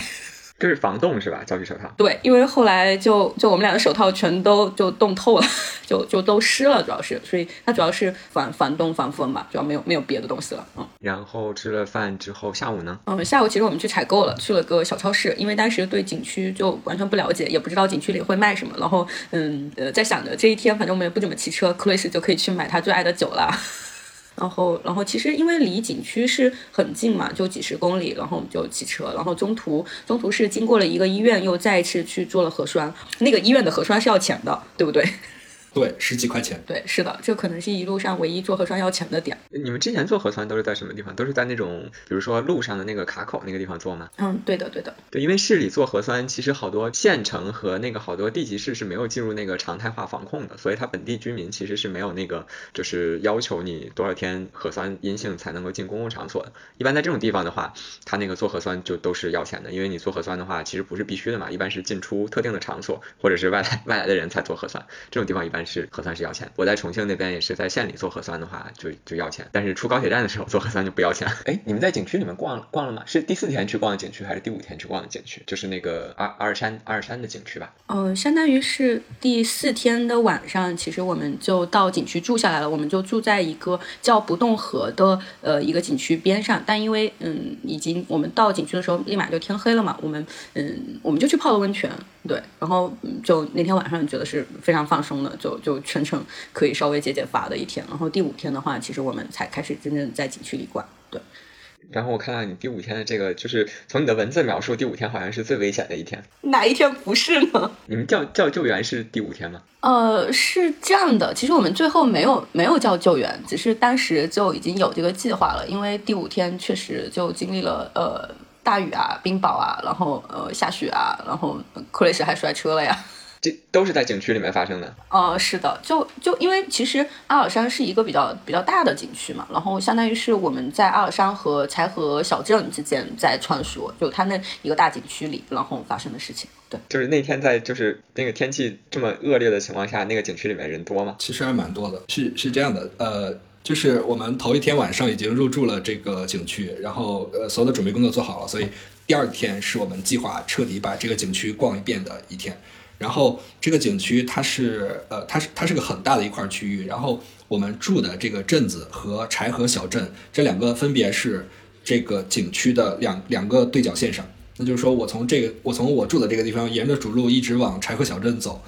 这是防冻是吧？胶皮手套。对，因为后来就就我们俩的手套全都就冻透了，(laughs) 就就都湿了，主要是，所以它主要是防防冻防风吧，主要没有没有别的东西了。嗯。然后吃了饭之后，下午呢？嗯，下午其实我们去采购了，去了个小超市，因为当时对景区就完全不了解，也不知道景区里会卖什么。然后，嗯呃，在想着这一天反正我们也不怎么骑车，克瑞斯就可以去买他最爱的酒了。然后，然后其实因为离景区是很近嘛，就几十公里，然后我们就骑车，然后中途中途是经过了一个医院，又再一次去做了核酸，那个医院的核酸是要钱的，对不对？对，十几块钱。对，是的，这可能是一路上唯一做核酸要钱的点。你们之前做核酸都是在什么地方？都是在那种，比如说路上的那个卡口那个地方做吗？嗯，对的，对的。对，因为市里做核酸，其实好多县城和那个好多地级市是没有进入那个常态化防控的，所以它本地居民其实是没有那个就是要求你多少天核酸阴性才能够进公共场所的。一般在这种地方的话，它那个做核酸就都是要钱的，因为你做核酸的话，其实不是必须的嘛，一般是进出特定的场所或者是外来外来的人才做核酸，这种地方一般是核酸是要钱。我在重庆那边也是在县里做核酸的话，就就要钱。但是出高铁站的时候做核酸就不要钱。哎，你们在景区里面逛逛了吗？是第四天去逛的景区，还是第五天去逛的景区？就是那个阿阿尔山阿尔山的景区吧？嗯，相当于是第四天的晚上，其实我们就到景区住下来了。我们就住在一个叫不动河的呃一个景区边上。但因为嗯已经我们到景区的时候立马就天黑了嘛，我们嗯我们就去泡了温泉。对，然后就那天晚上觉得是非常放松的，就就全程可以稍微解解乏的一天。然后第五天的话，其实我们才开始真正在景区里逛。对。然后我看到你第五天的这个，就是从你的文字描述，第五天好像是最危险的一天。哪一天不是呢？你们叫叫救援是第五天吗？呃，是这样的，其实我们最后没有没有叫救援，只是当时就已经有这个计划了，因为第五天确实就经历了呃。大雨啊，冰雹啊，然后呃下雪啊，然后克雷什还摔车了呀。这都是在景区里面发生的。呃，是的，就就因为其实阿尔山是一个比较比较大的景区嘛，然后相当于是我们在阿尔山和柴河小镇之间在穿梭，就它那一个大景区里，然后发生的事情。对，就是那天在就是那个天气这么恶劣的情况下，那个景区里面人多吗？其实还蛮多的。是是这样的，呃。就是我们头一天晚上已经入住了这个景区，然后呃所有的准备工作做好了，所以第二天是我们计划彻底把这个景区逛一遍的一天。然后这个景区它是呃它是它是个很大的一块区域，然后我们住的这个镇子和柴河小镇这两个分别是这个景区的两两个对角线上。那就是说我从这个我从我住的这个地方沿着主路一直往柴河小镇走。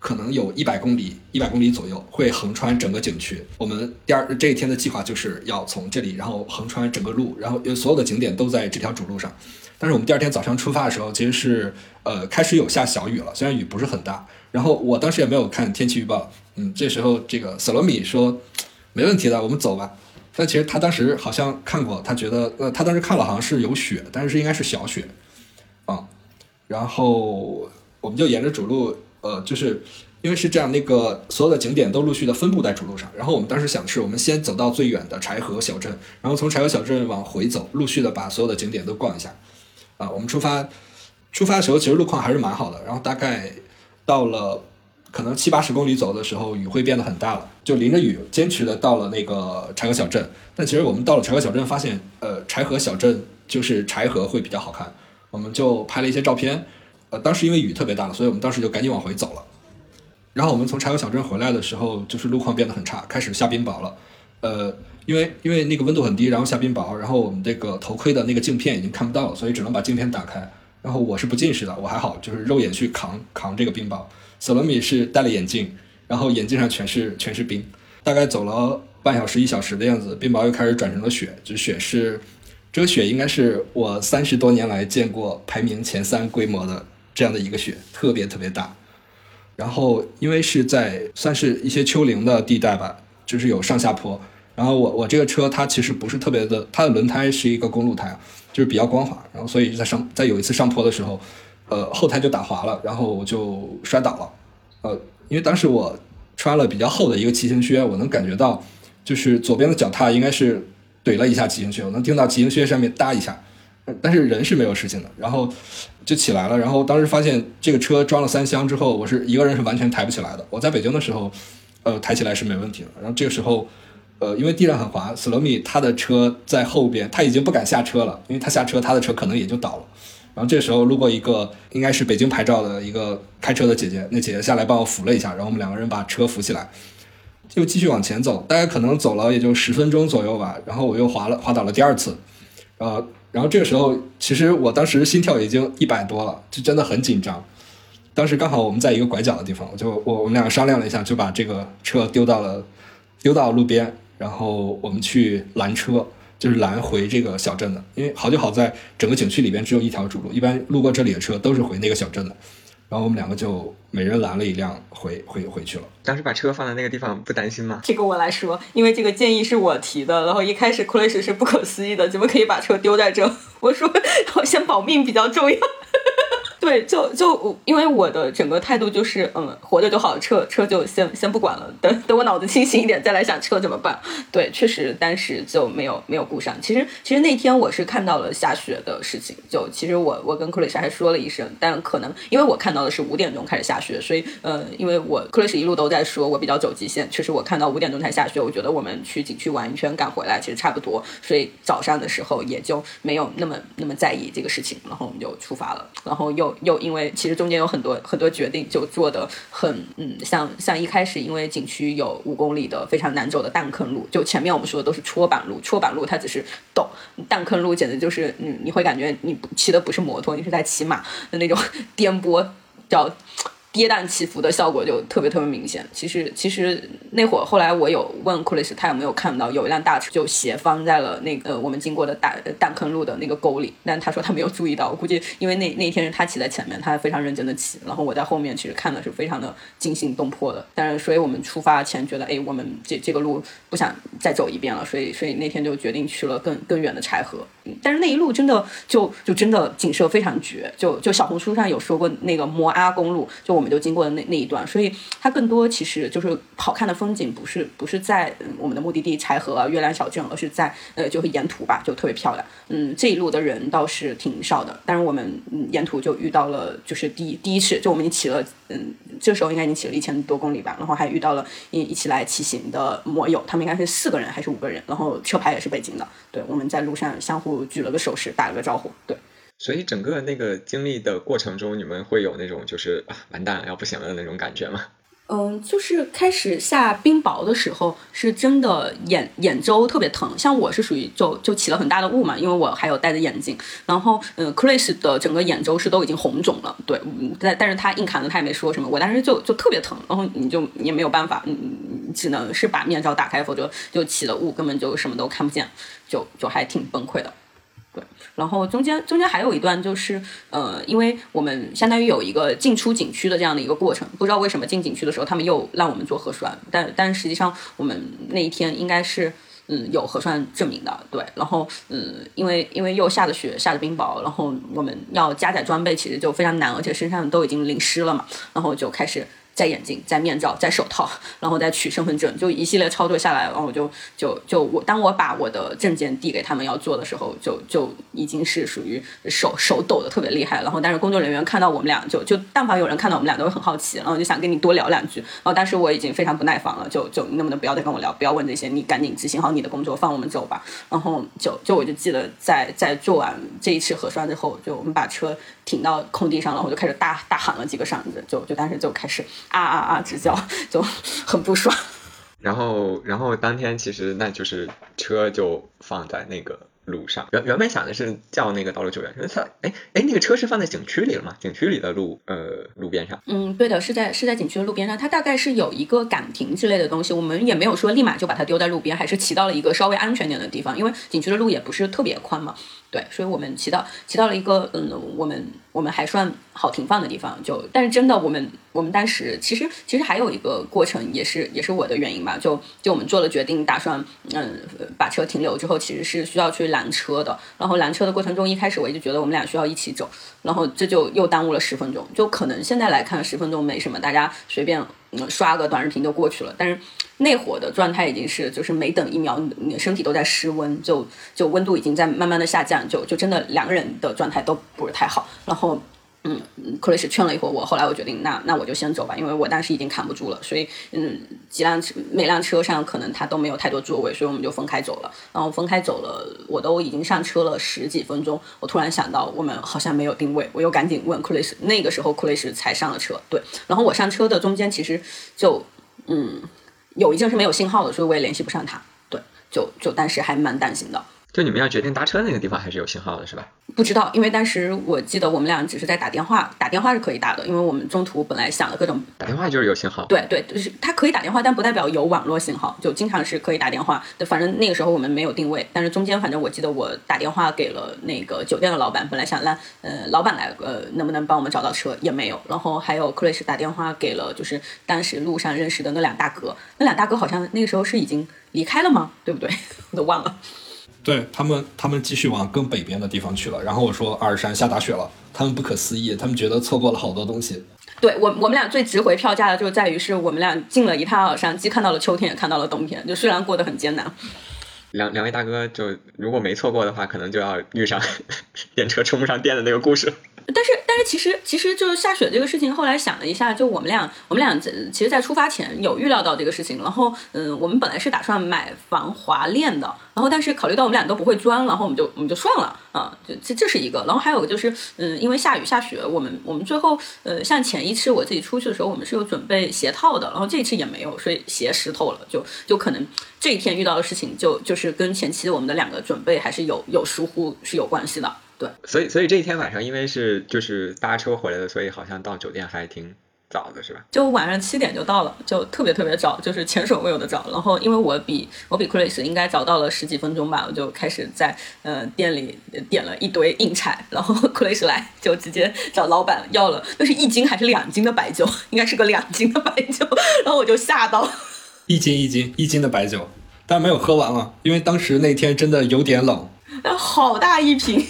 可能有一百公里，一百公里左右会横穿整个景区。我们第二这一天的计划就是要从这里，然后横穿整个路，然后所有的景点都在这条主路上。但是我们第二天早上出发的时候，其实是呃开始有下小雨了，虽然雨不是很大。然后我当时也没有看天气预报，嗯，这时候这个索罗米说没问题的，我们走吧。但其实他当时好像看过，他觉得呃他当时看了好像是有雪，但是应该是小雪啊。然后我们就沿着主路。呃，就是因为是这样，那个所有的景点都陆续的分布在主路上。然后我们当时想的是，我们先走到最远的柴河小镇，然后从柴河小镇往回走，陆续的把所有的景点都逛一下。啊，我们出发出发的时候，其实路况还是蛮好的。然后大概到了可能七八十公里走的时候，雨会变得很大了，就淋着雨坚持的到了那个柴河小镇。但其实我们到了柴河小镇，发现呃，柴河小镇就是柴河会比较好看，我们就拍了一些照片。呃，当时因为雨特别大了，所以我们当时就赶紧往回走了。然后我们从柴河小镇回来的时候，就是路况变得很差，开始下冰雹了。呃，因为因为那个温度很低，然后下冰雹，然后我们这个头盔的那个镜片已经看不到了，所以只能把镜片打开。然后我是不近视的，我还好，就是肉眼去扛扛这个冰雹。索罗米是戴了眼镜，然后眼镜上全是全是冰。大概走了半小时一小时的样子，冰雹又开始转成了雪，就雪是这个雪应该是我三十多年来见过排名前三规模的这样的一个雪，特别特别大。然后因为是在算是一些丘陵的地带吧，就是有上下坡。然后我我这个车它其实不是特别的，它的轮胎是一个公路胎，就是比较光滑。然后所以在上在有一次上坡的时候，呃后胎就打滑了，然后我就摔倒了。呃，因为当时我穿了比较厚的一个骑行靴，我能感觉到就是左边的脚踏应该是怼了一下骑行靴，我能听到骑行靴上面哒一下，但是人是没有事情的。然后。就起来了，然后当时发现这个车装了三箱之后，我是一个人是完全抬不起来的。我在北京的时候，呃，抬起来是没问题的。然后这个时候，呃，因为地上很滑，斯罗米他的车在后边，他已经不敢下车了，因为他下车他的车可能也就倒了。然后这时候路过一个应该是北京牌照的一个开车的姐姐，那姐姐下来帮我扶了一下，然后我们两个人把车扶起来，就继续往前走，大概可能走了也就十分钟左右吧。然后我又滑了滑倒了第二次，呃。然后这个时候，其实我当时心跳已经一百多了，就真的很紧张。当时刚好我们在一个拐角的地方，我就我我们两个商量了一下，就把这个车丢到了丢到路边，然后我们去拦车，就是拦回这个小镇的。因为好就好在整个景区里边只有一条主路，一般路过这里的车都是回那个小镇的。然后我们两个就每人拦了一辆回回回去了。当时把车放在那个地方不担心吗？这个我来说，因为这个建议是我提的，然后一开始 Chris 是不可思议的，怎么可以把车丢在这？(laughs) 我说，好像保命比较重要。(laughs) 对，就就因为我的整个态度就是，嗯，活着就好，车车就先先不管了，等等我脑子清醒一点再来想车怎么办。对，确实当时就没有没有顾上。其实其实那天我是看到了下雪的事情，就其实我我跟克里斯还说了一声，但可能因为我看到的是五点钟开始下雪，所以呃，因为我克里斯一路都在说我比较走极限，确实我看到五点钟才下雪，我觉得我们去景区玩一圈赶回来其实差不多，所以早上的时候也就没有那么那么在意这个事情，然后我们就出发了，然后又。又因为其实中间有很多很多决定，就做的很嗯，像像一开始因为景区有五公里的非常难走的弹坑路，就前面我们说的都是戳板路，戳板路它只是陡，弹坑路简直就是嗯，你会感觉你骑的不是摩托，你是在骑马的那种颠簸叫。跌宕起伏的效果就特别特别明显。其实其实那会儿后来我有问库里斯，他有没有看到有一辆大车就斜放在了那个我们经过的大弹坑路的那个沟里，但他说他没有注意到。我估计因为那那天是他骑在前面，他非常认真的骑，然后我在后面其实看的是非常的惊心动魄的。但是所以我们出发前觉得，哎，我们这这个路不想再走一遍了，所以所以那天就决定去了更更远的柴河。但是那一路真的就就真的景色非常绝，就就小红书上有说过那个摩阿公路，就我们就经过的那那一段，所以它更多其实就是好看的风景，不是不是在我们的目的地柴河月亮小镇，而是在呃就是沿途吧，就特别漂亮。嗯，这一路的人倒是挺少的，但是我们沿途就遇到了，就是第一第一次，就我们已经骑了，嗯，这时候应该已经骑了一千多公里吧，然后还遇到了一一起来骑行的摩友，他们应该是四个人还是五个人，然后车牌也是北京的，对，我们在路上相互。举了个手势，打了个招呼，对。所以整个那个经历的过程中，你们会有那种就是啊完蛋了要不行了的那种感觉吗？嗯，就是开始下冰雹的时候，是真的眼眼周特别疼。像我是属于就就起了很大的雾嘛，因为我还有戴着眼镜。然后，嗯，Chris 的整个眼周是都已经红肿了。对，但但是他硬扛着，他也没说什么。我当时就就特别疼，然后你就也没有办法，嗯，只能是把面罩打开，否则就起了雾，根本就什么都看不见，就就还挺崩溃的。然后中间中间还有一段就是，呃，因为我们相当于有一个进出景区的这样的一个过程，不知道为什么进景区的时候他们又让我们做核酸，但但实际上我们那一天应该是嗯有核酸证明的，对。然后嗯，因为因为又下着雪下着冰雹，然后我们要加载装备其实就非常难，而且身上都已经淋湿了嘛，然后就开始。摘眼镜，摘面罩，摘手套，然后再取身份证，就一系列操作下来，然后我就就就我当我把我的证件递给他们要做的时候，就就已经是属于手手抖的特别厉害。然后但是工作人员看到我们俩，就就但凡有人看到我们俩都会很好奇，然后就想跟你多聊两句。然后但是我已经非常不耐烦了，就就你能不能不要再跟我聊，不要问这些，你赶紧执行好你的工作，放我们走吧。然后就就我就记得在在做完这一次核酸之后，就我们把车停到空地上了，我就开始大大喊了几个嗓子，就就当时就开始。啊啊啊！直叫就很不爽。(laughs) 然后然后当天其实那就是车就放在那个。路上原原本想的是叫那个道路救援，他哎哎那个车是放在景区里了吗？景区里的路呃路边上？嗯，对的，是在是在景区的路边上。它大概是有一个岗亭之类的东西，我们也没有说立马就把它丢在路边，还是骑到了一个稍微安全点的地方，因为景区的路也不是特别宽嘛。对，所以我们骑到骑到了一个嗯，我们我们还算好停放的地方。就但是真的，我们我们当时其实其实还有一个过程，也是也是我的原因吧。就就我们做了决定，打算嗯把车停留之后，其实是需要去拦车的。然后拦车的过程中，一开始我一直觉得我们俩需要一起走，然后这就又耽误了十分钟。就可能现在来看十分钟没什么，大家随便刷个短视频就过去了。但是。那会的状态已经是，就是每等一秒，你的身体都在失温，就就温度已经在慢慢的下降，就就真的两个人的状态都不是太好。然后，嗯，克雷斯劝了一会儿我，后来我决定，那那我就先走吧，因为我当时已经扛不住了。所以，嗯，几辆车每辆车上可能他都没有太多座位，所以我们就分开走了。然后分开走了，我都已经上车了十几分钟，我突然想到我们好像没有定位，我又赶紧问克雷斯。那个时候克雷斯才上了车，对。然后我上车的中间其实就，嗯。有一阵是没有信号的，所以我也联系不上他。对，就就当时还蛮担心的。就你们要决定搭车那个地方还是有信号的，是吧？不知道，因为当时我记得我们俩只是在打电话，打电话是可以打的，因为我们中途本来想了各种打电话就是有信号。对对，就是他可以打电话，但不代表有网络信号，就经常是可以打电话。反正那个时候我们没有定位，但是中间反正我记得我打电话给了那个酒店的老板，本来想让呃老板来呃能不能帮我们找到车也没有，然后还有克雷斯打电话给了就是当时路上认识的那两大哥，那两大哥好像那个时候是已经离开了吗？对不对？我 (laughs) 都忘了。对他们，他们继续往更北边的地方去了。然后我说阿尔山下大雪了，他们不可思议，他们觉得错过了好多东西。对我，我们俩最值回票价的就在于是我们俩进了一趟阿尔山，既看到了秋天，也看到了冬天。就虽然过得很艰难，两两位大哥就如果没错过的话，可能就要遇上 (laughs) 电车充不上电的那个故事。但是，但是其实，其实就是下雪这个事情。后来想了一下，就我们俩，我们俩其实，在出发前有预料到这个事情。然后，嗯，我们本来是打算买防滑链的。然后，但是考虑到我们俩都不会钻，然后我们就我们就算了啊。就这这是一个。然后还有就是，嗯，因为下雨下雪，我们我们最后，呃，像前一次我自己出去的时候，我们是有准备鞋套的。然后这一次也没有，所以鞋湿透了，就就可能这一天遇到的事情，就就是跟前期我们的两个准备还是有有疏忽是有关系的。对，所以所以这一天晚上，因为是就是搭车回来的，所以好像到酒店还挺早的，是吧？就晚上七点就到了，就特别特别早，就是前所未有的早。然后因为我比我比 Chris 应该早到了十几分钟吧，我就开始在呃店里点了一堆硬菜，然后 (laughs) Chris 来就直接找老板要了，那是一斤还是两斤的白酒？应该是个两斤的白酒，然后我就吓到，一斤一斤一斤的白酒，但没有喝完了，因为当时那天真的有点冷，好大一瓶。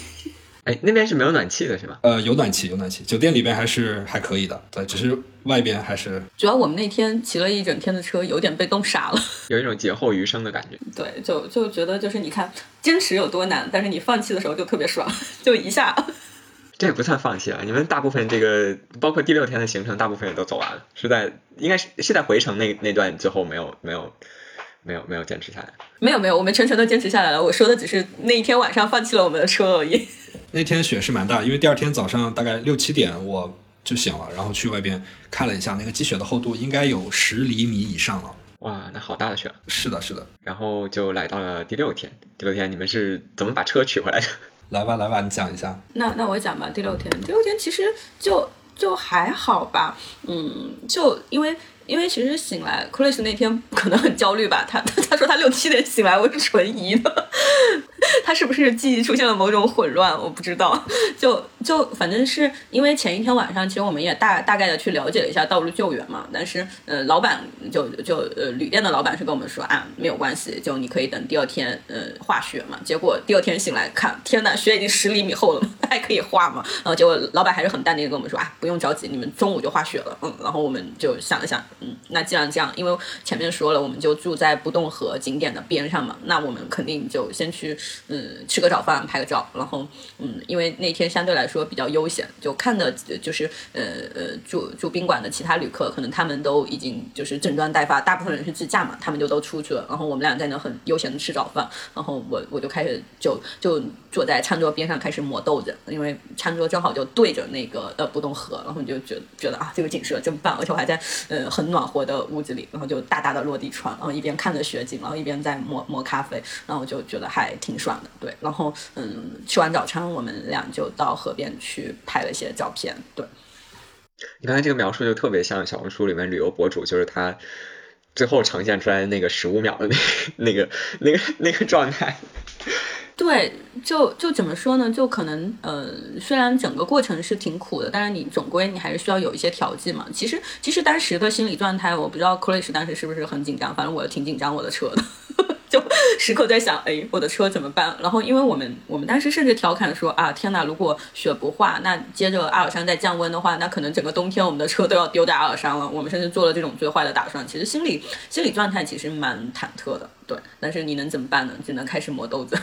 哎，那边是没有暖气的是吧？呃，有暖气，有暖气，酒店里边还是还可以的，对，只是外边还是。主要我们那天骑了一整天的车，有点被冻傻了，(laughs) 有一种劫后余生的感觉。对，就就觉得就是你看，坚持有多难，但是你放弃的时候就特别爽，(laughs) 就一下。这也不算放弃啊，你们大部分这个，包括第六天的行程，大部分也都走完了，是在应该是是在回程那那段最后没有没有。没有没有坚持下来，没有没有，我们全程都坚持下来了。我说的只是那一天晚上放弃了我们的车而已。(laughs) 那天雪是蛮大，因为第二天早上大概六七点我就醒了，然后去外边看了一下，那个积雪的厚度应该有十厘米以上了。哇，那好大的雪！是的，是的。然后就来到了第六天，第六天你们是怎么把车取回来的？(laughs) 来吧，来吧，你讲一下。那那我讲吧。第六天，第六天其实就就还好吧，嗯，就因为。因为其实醒来，Chris 那天可能很焦虑吧，他他说他六七点醒来，我是纯疑的，(laughs) 他是不是记忆出现了某种混乱？我不知道，就就反正是因为前一天晚上，其实我们也大大概的去了解了一下道路救援嘛，但是呃，老板就就呃旅店的老板是跟我们说啊，没有关系，就你可以等第二天呃化雪嘛。结果第二天醒来看，天呐，雪已经十厘米厚了，还可以化吗？然后结果老板还是很淡定的跟我们说啊，不用着急，你们中午就化雪了，嗯，然后我们就想了想。嗯，那既然这样，因为前面说了，我们就住在不动河景点的边上嘛，那我们肯定就先去，嗯，吃个早饭，拍个照，然后，嗯，因为那天相对来说比较悠闲，就看的就是，呃呃，住住宾馆的其他旅客，可能他们都已经就是整装待发，大部分人是自驾嘛，他们就都出去了，然后我们俩在那很悠闲的吃早饭，然后我我就开始就就坐在餐桌边上开始磨豆子，因为餐桌正好就对着那个呃不动河，然后就觉觉得啊，这个景色真棒，而且我还在呃很。暖和的屋子里，然后就大大的落地窗，然后一边看着雪景，然后一边在磨磨咖啡，然后就觉得还挺爽的。对，然后嗯，吃完早餐，我们俩就到河边去拍了一些照片。对，你刚才这个描述就特别像小红书里面旅游博主，就是他最后呈现出来那个十五秒的那那个那个那个状态。对，就就怎么说呢？就可能呃，虽然整个过程是挺苦的，但是你总归你还是需要有一些调剂嘛。其实其实当时的心理状态，我不知道 Chris 当时是不是很紧张，反正我挺紧张我的车的，(laughs) 就时刻在想，哎，我的车怎么办？然后因为我们我们当时甚至调侃说啊，天哪，如果雪不化，那接着阿尔山再降温的话，那可能整个冬天我们的车都要丢在阿尔山了。我们甚至做了这种最坏的打算。其实心理心理状态其实蛮忐忑的，对。但是你能怎么办呢？只能开始磨豆子。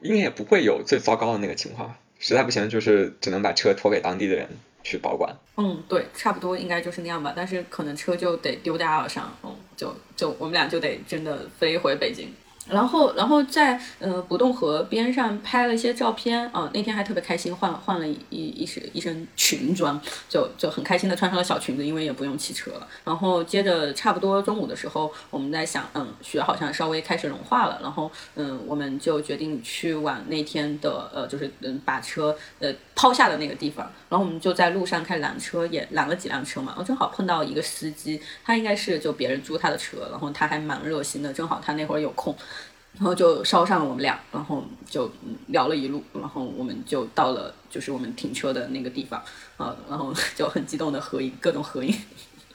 应该也不会有最糟糕的那个情况，实在不行就是只能把车托给当地的人去保管。嗯，对，差不多应该就是那样吧。但是可能车就得丢在阿尔上，嗯，就就我们俩就得真的飞回北京。然后，然后在呃不动河边上拍了一些照片啊，那天还特别开心，换换了一一身一身裙装，就就很开心的穿上了小裙子，因为也不用骑车了。然后接着差不多中午的时候，我们在想，嗯，雪好像稍微开始融化了，然后嗯，我们就决定去往那天的呃，就是嗯把车呃抛下的那个地方。然后我们就在路上开始拦车，也拦了几辆车嘛。然后正好碰到一个司机，他应该是就别人租他的车，然后他还蛮热心的，正好他那会儿有空。然后就捎上了我们俩，然后就聊了一路，然后我们就到了就是我们停车的那个地方，啊，然后 (laughs) 就很激动的合影，各种合影，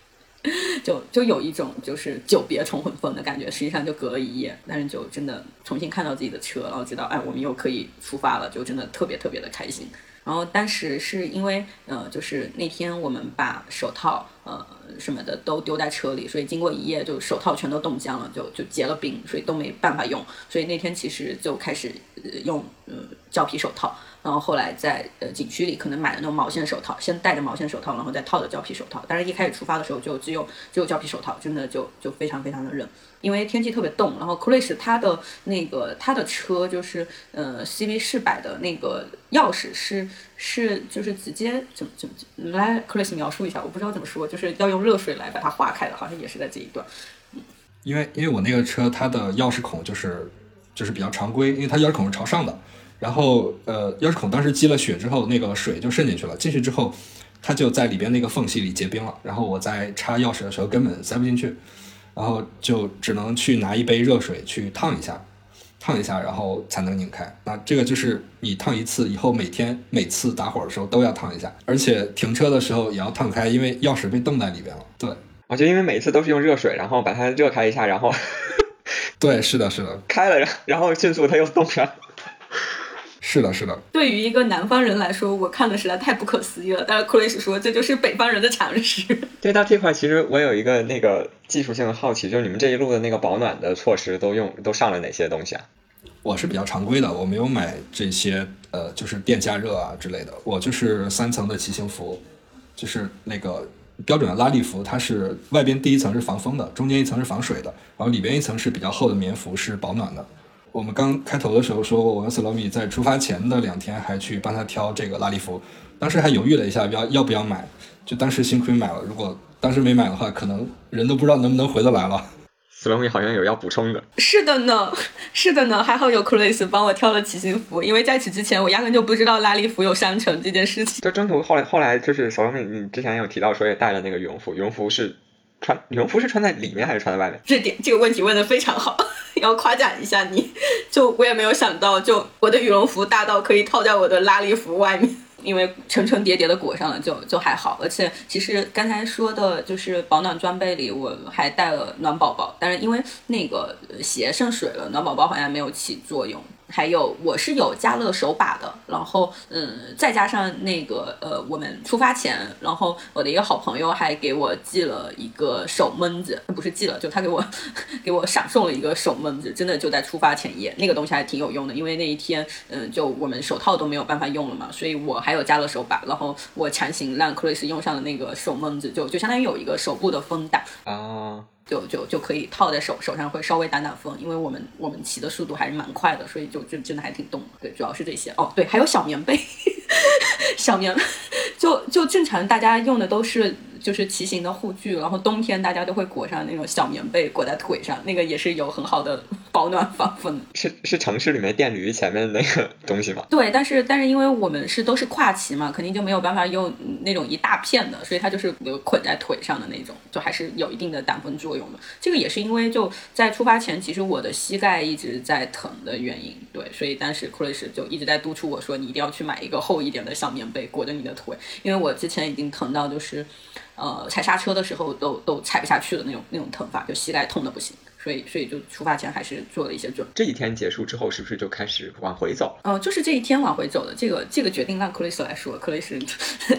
(laughs) 就就有一种就是久别重逢的感觉。实际上就隔了一夜，但是就真的重新看到自己的车，然后知道哎，我们又可以出发了，就真的特别特别的开心。然后当时是因为呃，就是那天我们把手套呃。什么的都丢在车里，所以经过一夜，就手套全都冻僵了，就就结了冰，所以都没办法用。所以那天其实就开始用呃胶皮手套，然后后来在呃景区里可能买的那种毛线手套，先戴着毛线手套，然后再套着胶皮手套。但是一开始出发的时候就只有只有胶皮手套，真的就就非常非常的冷。因为天气特别冻，然后 Chris 他的那个他的车就是呃 CV 四百的那个钥匙是是就是直接怎么怎么来 Chris 描述一下，我不知道怎么说，就是要用热水来把它化开的，好像也是在这一段。嗯，因为因为我那个车它的钥匙孔就是就是比较常规，因为它钥匙孔是朝上的，然后呃钥匙孔当时积了雪之后，那个水就渗进去了，进去之后它就在里边那个缝隙里结冰了，然后我在插钥匙的时候根本塞不进去。然后就只能去拿一杯热水去烫一下，烫一下，然后才能拧开。那这个就是你烫一次以后，每天每次打火的时候都要烫一下，而且停车的时候也要烫开，因为钥匙被冻在里边了。对，我就因为每次都是用热水，然后把它热开一下，然后，对，是的，是的，开了，然后迅速它又冻上。是的，是的。对于一个南方人来说，我看的实在太不可思议了。但是库雷斯说，这就是北方人的常识。(laughs) 对，到这块其实我有一个那个技术性的好奇，就是你们这一路的那个保暖的措施都用都上了哪些东西啊？我是比较常规的，我没有买这些呃，就是电加热啊之类的。我就是三层的骑行服，就是那个标准的拉力服，它是外边第一层是防风的，中间一层是防水的，然后里边一层是比较厚的棉服，是保暖的。我们刚开头的时候说，我跟斯罗米在出发前的两天还去帮他挑这个拉力服，当时还犹豫了一下要要不要买，就当时幸亏买了，如果当时没买的话，可能人都不知道能不能回得来了。斯罗米好像有要补充的，是的呢，是的呢，还好有 Chris 帮我挑了骑行服，因为在此之前我压根就不知道拉力服有商城这件事情。就中途后来后来就是斯罗米，你之前有提到说也带了那个羽绒服，羽绒服是。穿羽绒服是穿在里面还是穿在外面？这点这个问题问的非常好，(laughs) 要夸奖一下你。就我也没有想到，就我的羽绒服大到可以套在我的拉力服外面，(laughs) 因为层层叠叠的裹上了，就就还好。而且其实刚才说的就是保暖装备里，我还带了暖宝宝，但是因为那个鞋渗水了，暖宝宝好像没有起作用。还有我是有加热手把的，然后嗯，再加上那个呃，我们出发前，然后我的一个好朋友还给我寄了一个手闷子，不是寄了，就他给我 (laughs) 给我闪送了一个手闷子，真的就在出发前夜，那个东西还挺有用的，因为那一天嗯，就我们手套都没有办法用了嘛，所以我还有加热手把，然后我强行让 Chris 用上了那个手闷子，就就相当于有一个手部的风挡啊。就就就可以套在手手上，会稍微挡挡风，因为我们我们骑的速度还是蛮快的，所以就就真的还挺冻。对，主要是这些。哦，对，还有小棉被，(laughs) 小棉，(laughs) 就就正常大家用的都是就是骑行的护具，然后冬天大家都会裹上那种小棉被裹在腿上，那个也是有很好的保暖防风。是是城市里面电驴前面那个东西吗？对，但是但是因为我们是都是跨骑嘛，肯定就没有办法用那种一大片的，所以它就是有捆在腿上的那种，就还是有一定的挡风作用的。这个也是因为就在出发前，其实我的膝盖一直在疼的原因，对，所以当时 Chris 就一直在督促我说，你一定要去买一个厚一点的小棉被裹着你的腿，因为我之前已经疼到就是，呃，踩刹车的时候都都踩不下去的那种那种疼法，就膝盖痛的不行，所以所以就出发前还是做了一些准备。这一天结束之后，是不是就开始往回走？嗯，就是这一天往回走的这个这个决定让 Chris 来说，Chris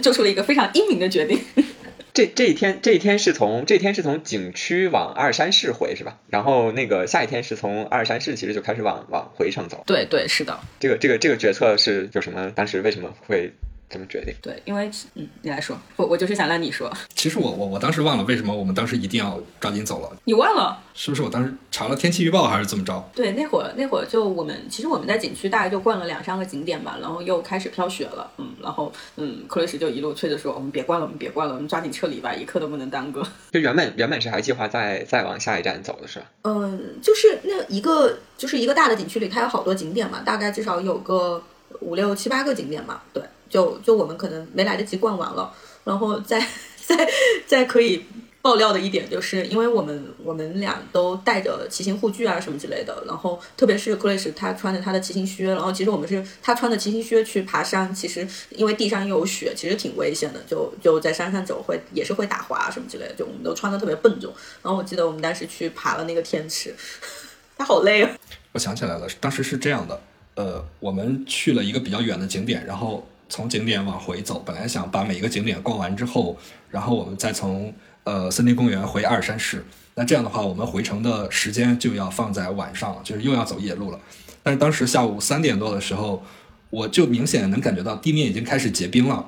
做出了一个非常英明的决定。(laughs) 这这一天，这一天是从这一天是从景区往二山市回是吧？然后那个下一天是从二山市其实就开始往往回程走。对对，是的。这个这个这个决策是有什么？当时为什么会？怎么决定？对，因为嗯，你来说，我我就是想让你说。其实我我我当时忘了为什么我们当时一定要抓紧走了。你忘了？是不是我当时查了天气预报还是怎么着？对，那会儿那会儿就我们其实我们在景区大概就逛了两三个景点吧，然后又开始飘雪了，嗯，然后嗯，克雷斯就一路催着说，我们别逛了，我们别逛了，我们抓紧撤离吧，一刻都不能耽搁。就原本原本是还计划再再往下一站走的是吧？嗯，就是那一个就是一个大的景区里，它有好多景点嘛，大概至少有个五六七八个景点嘛，对。就就我们可能没来得及逛完了，然后再再再可以爆料的一点，就是因为我们我们俩都带着骑行护具啊什么之类的，然后特别是克雷斯他穿着他的骑行靴，然后其实我们是他穿着骑行靴去爬山，其实因为地上又有雪，其实挺危险的，就就在山上走会也是会打滑什么之类的，就我们都穿的特别笨重。然后我记得我们当时去爬了那个天池，(laughs) 他好累啊。我想起来了，当时是这样的，呃，我们去了一个比较远的景点，然后。从景点往回走，本来想把每一个景点逛完之后，然后我们再从呃森林公园回二山市。那这样的话，我们回程的时间就要放在晚上了，就是又要走夜路了。但是当时下午三点多的时候，我就明显能感觉到地面已经开始结冰了。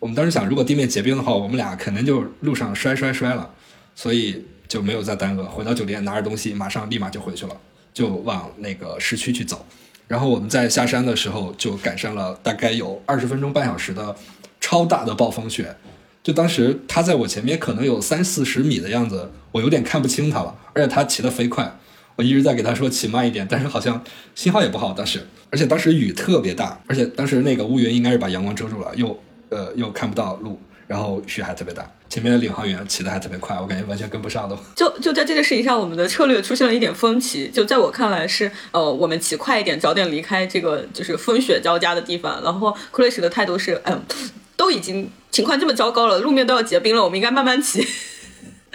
我们当时想，如果地面结冰的话，我们俩肯定就路上摔摔摔了，所以就没有再耽搁，回到酒店拿着东西，马上立马就回去了，就往那个市区去走。然后我们在下山的时候就赶上了大概有二十分钟半小时的超大的暴风雪，就当时他在我前面可能有三四十米的样子，我有点看不清他了，而且他骑得飞快，我一直在给他说骑慢一点，但是好像信号也不好当时，而且当时雨特别大，而且当时那个乌云应该是把阳光遮住了，又呃又看不到路。然后雪还特别大，前面的领航员骑的还特别快，我感觉完全跟不上都。就就在这个事情上，我们的策略出现了一点分歧。就在我看来是，呃，我们骑快一点，早点离开这个就是风雪交加的地方。然后克瑞斯的态度是，嗯，都已经情况这么糟糕了，路面都要结冰了，我们应该慢慢骑。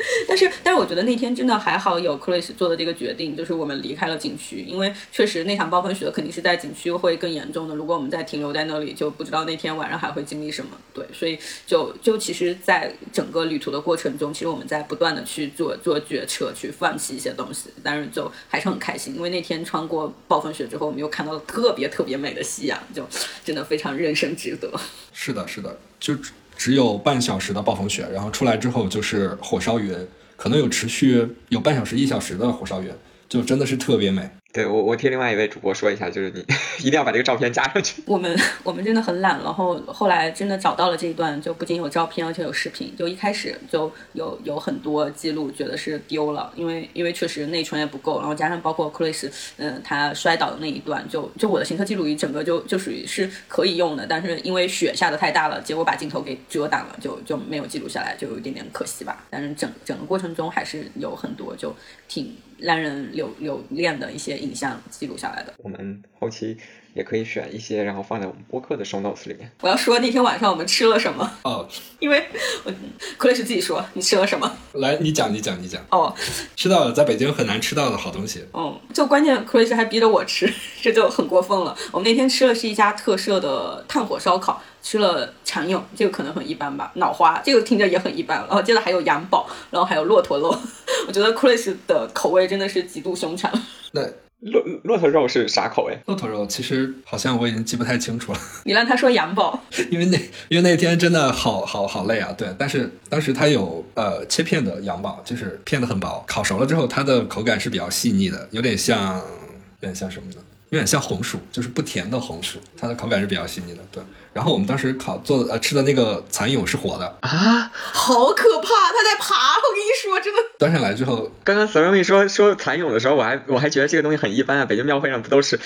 (laughs) 但是，但是我觉得那天真的还好，有 Chris 做的这个决定，就是我们离开了景区，因为确实那场暴风雪肯定是在景区会更严重的。如果我们再停留在那里，就不知道那天晚上还会经历什么。对，所以就就其实，在整个旅途的过程中，其实我们在不断的去做做决策，去放弃一些东西，但是就还是很开心，因为那天穿过暴风雪之后，我们又看到了特别特别美的夕阳，就真的非常人生值得。是的，是的，就。只有半小时的暴风雪，然后出来之后就是火烧云，可能有持续有半小时一小时的火烧云，就真的是特别美。对我，我替另外一位主播说一下，就是你 (laughs) 一定要把这个照片加上去。我们我们真的很懒，然后后来真的找到了这一段，就不仅有照片，而且有视频。就一开始就有有很多记录，觉得是丢了，因为因为确实内存也不够，然后加上包括 Chris，嗯，他摔倒的那一段，就就我的行车记录仪整个就就属于是可以用的，但是因为雪下的太大了，结果把镜头给遮挡了，就就没有记录下来，就有一点点可惜吧。但是整整个过程中还是有很多就挺。让人留留恋的一些影像记录下来的，我们后期也可以选一些，然后放在我们播客的 show notes 里面。我要说那天晚上我们吃了什么哦，(laughs) 因为我克雷斯自己说你吃了什么，来你讲你讲你讲哦，吃到了在北京很难吃到的好东西。嗯，就关键克雷斯还逼着我吃，(laughs) 这就很过分了。我们那天吃的是一家特色的炭火烧烤。吃了常用，这个可能很一般吧。脑花这个听着也很一般，然后接着还有羊宝，然后还有骆驼肉。(laughs) 我觉得 Chris 的口味真的是极度凶残。那骆骆驼肉是啥口味？骆驼肉其实好像我已经记不太清楚了。(laughs) 你让他说羊宝，因为那因为那天真的好好好累啊。对，但是当时他有呃切片的羊宝，就是片的很薄，烤熟了之后它的口感是比较细腻的，有点像有点像什么呢？有点像红薯，就是不甜的红薯，它的口感是比较细腻的。对，然后我们当时烤做的呃吃的那个蚕蛹是活的啊，好可怕，它在爬，我跟你说，真的。端上来之后，刚刚 Seremi 说说蚕蛹的时候，我还我还觉得这个东西很一般啊，北京庙会上不都是，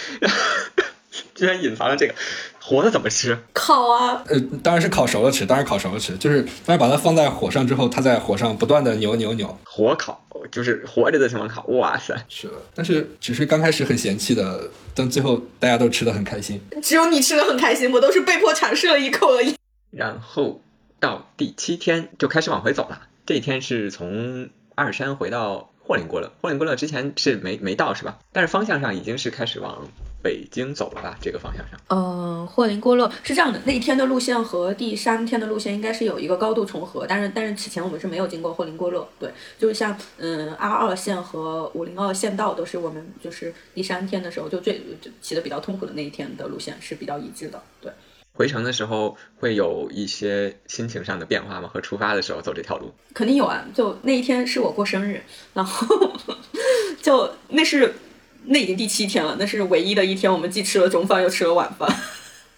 (laughs) 居然隐藏了这个。活的怎么吃？烤啊！呃，当然是烤熟了吃，当然烤熟了吃，就是但是把它放在火上之后，它在火上不断的扭扭扭，火烤就是活着的情况烤。哇塞！是的，但是只是刚开始很嫌弃的，但最后大家都吃的很开心。只有你吃的很开心，我都是被迫尝试了一口而已。然后到第七天就开始往回走了，这一天是从阿尔山回到霍林郭勒，霍林郭勒之前是没没到是吧？但是方向上已经是开始往。北京走了吧？这个方向上，呃，霍林郭勒是这样的，那一天的路线和第三天的路线应该是有一个高度重合，但是但是此前我们是没有经过霍林郭勒，对，就是像嗯 R 二线和五零二线道都是我们就是第三天的时候就最骑的比较痛苦的那一天的路线是比较一致的，对。回程的时候会有一些心情上的变化吗？和出发的时候走这条路？肯定有啊，就那一天是我过生日，然后 (laughs) 就那是。那已经第七天了，那是唯一的一天，我们既吃了中饭又吃了晚饭，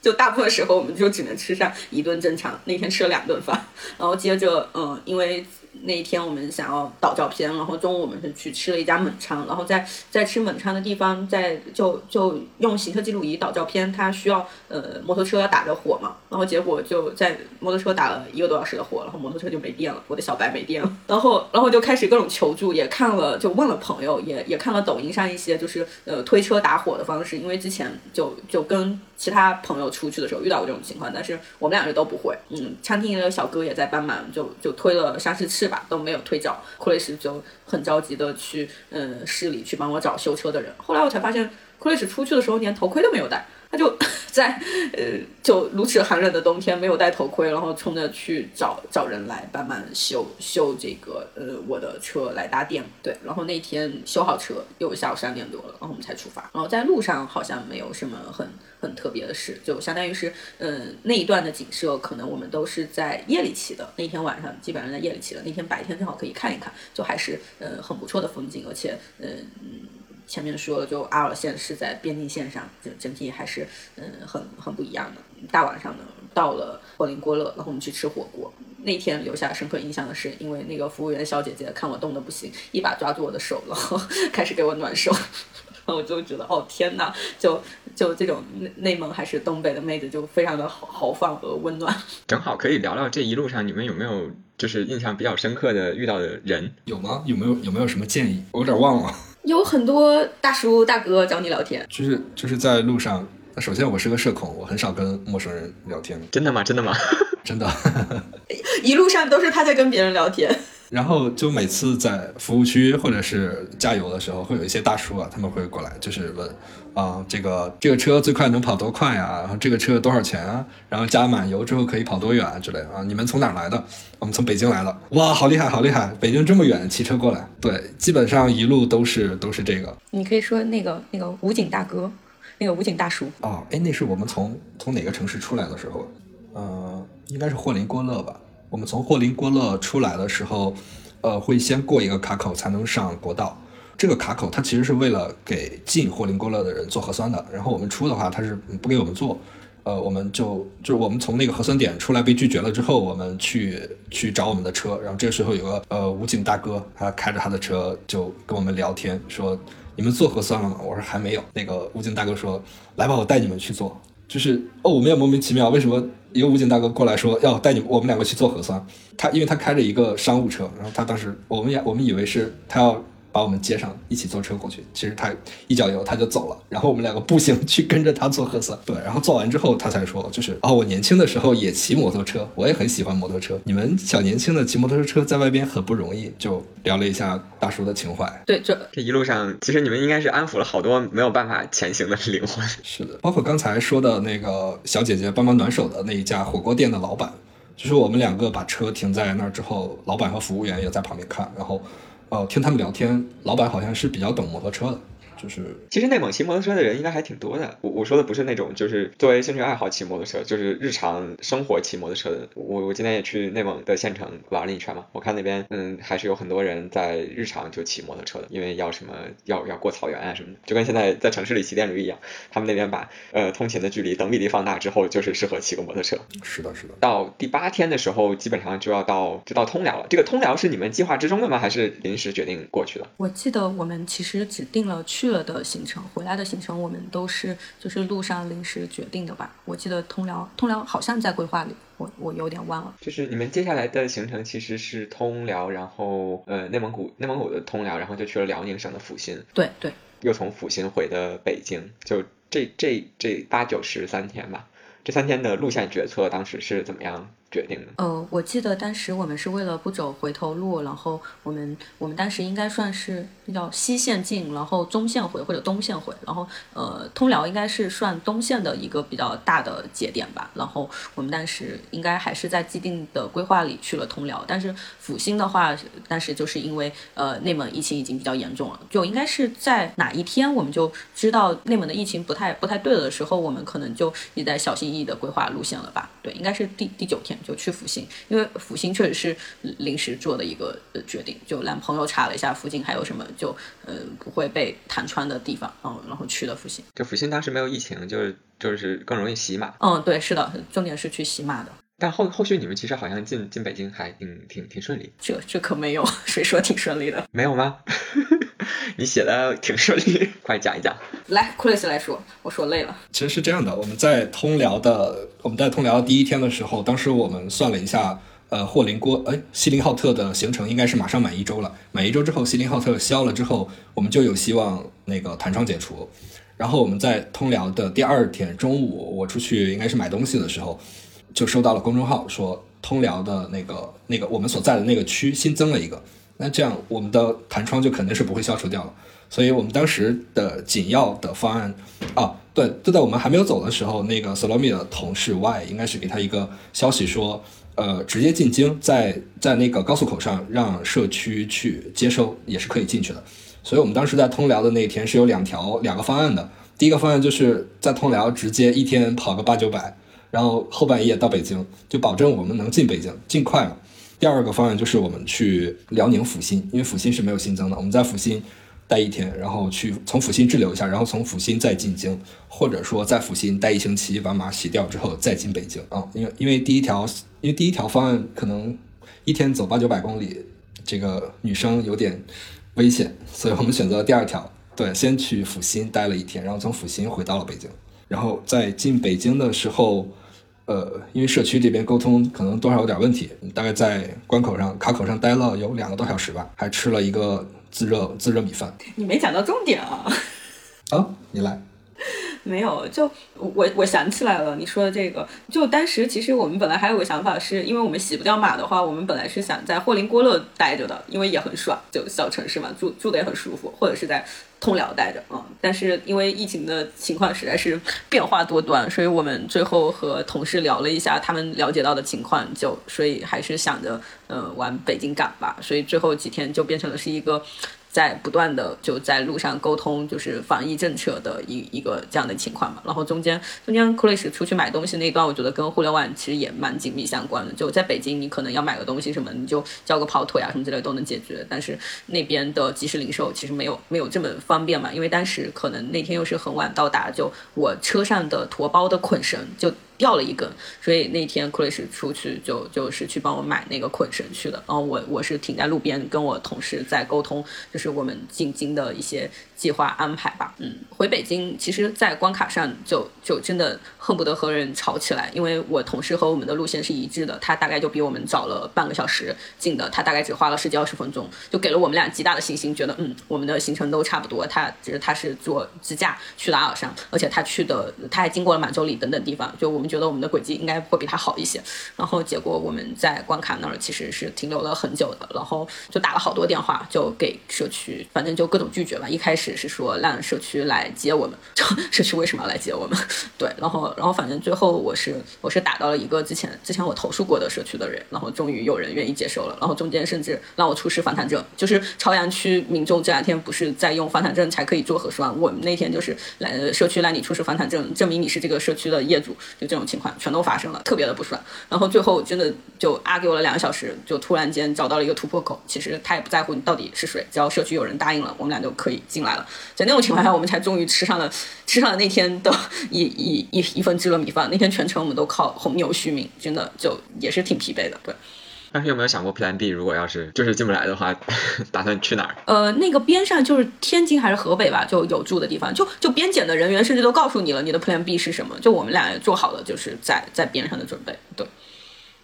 就大部分时候我们就只能吃上一顿正常。那天吃了两顿饭，然后接着，嗯，因为。那一天我们想要导照片，然后中午我们是去吃了一家蒙昌，然后在在吃蒙昌的地方，在就就用行车记录仪导照片，它需要呃摩托车打着火嘛，然后结果就在摩托车打了一个多小时的火，然后摩托车就没电了，我的小白没电了，然后 (laughs) 然后就开始各种求助，也看了就问了朋友，也也看了抖音上一些就是呃推车打火的方式，因为之前就就跟其他朋友出去的时候遇到过这种情况，但是我们两个都不会，嗯，餐厅的小哥也在帮忙，就就推了三四次。吧都没有推着，库雷什就很着急的去嗯市里去帮我找修车的人。后来我才发现，库雷什出去的时候连头盔都没有戴。他就 (laughs) 在呃，就如此寒冷的冬天，没有戴头盔，然后冲着去找找人来帮忙修修这个呃我的车来搭电。对，然后那天修好车又下午三点多了，然后我们才出发。然后在路上好像没有什么很很特别的事，就相当于是嗯那一段的景色，可能我们都是在夜里骑的。那天晚上基本上在夜里骑的，那天白天正好可以看一看，就还是呃很不错的风景，而且嗯。前面说了，就阿尔线是在边境线上，就整体还是嗯很很不一样的。大晚上的到了霍林郭勒，然后我们去吃火锅。那天留下深刻印象的是，因为那个服务员小姐姐看我冻得不行，一把抓住我的手，然后 (laughs) 开始给我暖手，(laughs) 然后我就觉得哦天哪，就就这种内内蒙还是东北的妹子就非常的豪豪放和温暖。正好可以聊聊这一路上你们有没有就是印象比较深刻的遇到的人？有吗？有没有有没有什么建议？我有点忘了。有很多大叔大哥找你聊天，就是就是在路上。那首先我是个社恐，我很少跟陌生人聊天。真的吗？真的吗？(laughs) 真的。(laughs) 一路上都是他在跟别人聊天。然后就每次在服务区或者是加油的时候，会有一些大叔啊，他们会过来，就是问啊，这个这个车最快能跑多快啊？然后这个车多少钱啊？然后加满油之后可以跑多远啊之类啊？你们从哪来的？我们从北京来的。哇，好厉害，好厉害！北京这么远，骑车过来。对，基本上一路都是都是这个。你可以说那个那个武警大哥，那个武警大叔。哦，哎，那是我们从从哪个城市出来的时候？呃，应该是霍林郭勒吧。我们从霍林郭勒出来的时候，呃，会先过一个卡口才能上国道。这个卡口它其实是为了给进霍林郭勒的人做核酸的。然后我们出的话，它是不给我们做。呃，我们就就是我们从那个核酸点出来被拒绝了之后，我们去去找我们的车。然后这个时候有个呃武警大哥，他开着他的车就跟我们聊天，说你们做核酸了吗？我说还没有。那个武警大哥说，来吧，我带你们去做。就是哦，我们也莫名其妙，为什么一个武警大哥过来说要带你我们两个去做核酸？他因为他开着一个商务车，然后他当时我们也我们以为是他要。把我们接上，一起坐车过去。其实他一脚油他就走了，然后我们两个步行去跟着他做核酸。对，然后做完之后他才说，就是哦，我年轻的时候也骑摩托车，我也很喜欢摩托车。你们小年轻的骑摩托车在外边很不容易，就聊了一下大叔的情怀。对，这这一路上，其实你们应该是安抚了好多没有办法前行的灵魂。是的，包括刚才说的那个小姐姐帮忙暖手的那一家火锅店的老板，就是我们两个把车停在那儿之后，老板和服务员也在旁边看，然后。哦，听他们聊天，老板好像是比较懂摩托车的，就是其实内蒙骑摩托车的人应该还挺多的。我我说的不是那种就是作为兴趣爱好骑摩托车，就是日常生活骑摩托车的。我我今天也去内蒙的县城玩了一圈嘛，我看那边嗯还是有很多人在日常就骑摩托车的，因为要什么要要过草原啊什么的，就跟现在在城市里骑电驴一样，他们那边把呃通勤的距离等比例放大之后，就是适合骑个摩托车。是的，是的。到第八天的时候，基本上就要到就到通辽了。这个通辽是你们计划之中的吗？还是临时决定过去的？我记得我们其实只定了去了的行程，回来的行程我们都是就是路上临时决定的吧。我记得通辽通辽好像在规划里，我我有点忘了。就是你们接下来的行程其实是通辽，然后呃内蒙古内蒙古的通辽，然后就去了辽宁省的阜新，对对，又从阜新回的北京，就这这这八九十三天吧。这三天的路线决策当时是怎么样？决定的。呃，我记得当时我们是为了不走回头路，然后我们我们当时应该算是叫西线进，然后中线回或者东线回，然后呃通辽应该是算东线的一个比较大的节点吧。然后我们当时应该还是在既定的规划里去了通辽，但是阜新的话，当时就是因为呃内蒙疫情已经比较严重了，就应该是在哪一天我们就知道内蒙的疫情不太不太对了的时候，我们可能就也在小心翼翼的规划路线了吧。对，应该是第第九天。就去阜新，因为阜新确实是临时做的一个呃决定，就让朋友查了一下附近还有什么就呃不会被弹穿的地方，嗯然后去了阜新。就阜新当时没有疫情，就是就是更容易洗码。嗯，对，是的，重点是去洗码的。但后后续你们其实好像进进北京还挺挺挺顺利。这这可没有，(laughs) 谁说挺顺利的？没有吗？你写的挺顺利，快讲一讲。来，库里斯来说，我说累了。其实是这样的，我们在通辽的，我们在通辽第一天的时候，当时我们算了一下，呃，霍林郭，哎，锡林浩特的行程应该是马上满一周了。满一周之后，锡林浩特消了之后，我们就有希望那个弹窗解除。然后我们在通辽的第二天中午，我出去应该是买东西的时候，就收到了公众号说通辽的那个那个我们所在的那个区新增了一个。那这样，我们的弹窗就肯定是不会消除掉了。所以我们当时的紧要的方案啊，对，就在我们还没有走的时候，那个 SLOMI 的同事 Y 应该是给他一个消息说，呃，直接进京，在在那个高速口上让社区去接收，也是可以进去的。所以我们当时在通辽的那一天是有两条两个方案的。第一个方案就是在通辽直接一天跑个八九百，然后后半夜到北京，就保证我们能进北京，尽快嘛。第二个方案就是我们去辽宁阜新，因为阜新是没有新增的，我们在阜新待一天，然后去从阜新滞留一下，然后从阜新再进京，或者说在阜新待一星期，把码洗掉之后再进北京啊。因为因为第一条，因为第一条方案可能一天走八九百公里，这个女生有点危险，所以我们选择了第二条，对，先去阜新待了一天，然后从阜新回到了北京，然后在进北京的时候。呃，因为社区这边沟通可能多少有点问题，大概在关口上卡口上待了有两个多小时吧，还吃了一个自热自热米饭。你没讲到重点啊！啊，你来。没有，就我我想起来了，你说的这个，就当时其实我们本来还有个想法，是因为我们洗不掉码的话，我们本来是想在霍林郭勒待着的，因为也很爽，就小城市嘛，住住的也很舒服，或者是在。通辽待着嗯，但是因为疫情的情况实在是变化多端，所以我们最后和同事聊了一下他们了解到的情况，就所以还是想着呃往北京赶吧，所以最后几天就变成了是一个。在不断的就在路上沟通，就是防疫政策的一一个这样的情况嘛。然后中间中间 Chris 出去买东西那段，我觉得跟互联网其实也蛮紧密相关的。就在北京，你可能要买个东西什么，你就叫个跑腿啊什么之类都能解决。但是那边的即时零售其实没有没有这么方便嘛，因为当时可能那天又是很晚到达，就我车上的驮包的捆绳就。掉了一根，所以那天克里斯出去就就是去帮我买那个捆绳去了。然后我我是停在路边跟我同事在沟通，就是我们进京的一些计划安排吧。嗯，回北京其实，在关卡上就就真的恨不得和人吵起来，因为我同事和我们的路线是一致的，他大概就比我们早了半个小时进的，他大概只花了十几二十分钟，就给了我们俩极大的信心，觉得嗯，我们的行程都差不多。他只是他是坐自驾去的阿尔山，而且他去的他还经过了满洲里等等地方，就我们。觉得我们的轨迹应该会比他好一些，然后结果我们在关卡那儿其实是停留了很久的，然后就打了好多电话，就给社区，反正就各种拒绝吧。一开始始是说让社区来接我们，就 (laughs) 社区为什么要来接我们？(laughs) 对，然后然后反正最后我是我是打到了一个之前之前我投诉过的社区的人，然后终于有人愿意接受了，然后中间甚至让我出示房产证，就是朝阳区民众这两天不是在用房产证才可以做核酸，我们那天就是来社区让你出示房产证，证明你是这个社区的业主，就这种情况全都发生了，特别的不爽。然后最后真的就 argue 了两个小时，就突然间找到了一个突破口，其实他也不在乎你到底是谁，只要社区有人答应了，我们俩就可以进来了。在那种情况下，我们才终于吃上了吃上了那天的一一一一份制了米饭。那天全程我们都靠红牛续命，真的就也是挺疲惫的。对，但是有没有想过 Plan B？如果要是就是进不来的话，(laughs) 打算去哪儿？呃，那个边上就是天津还是河北吧，就有住的地方，就就边检的人员甚至都告诉你了，你的 Plan B 是什么。就我们俩也做好了，就是在在边上的准备。对。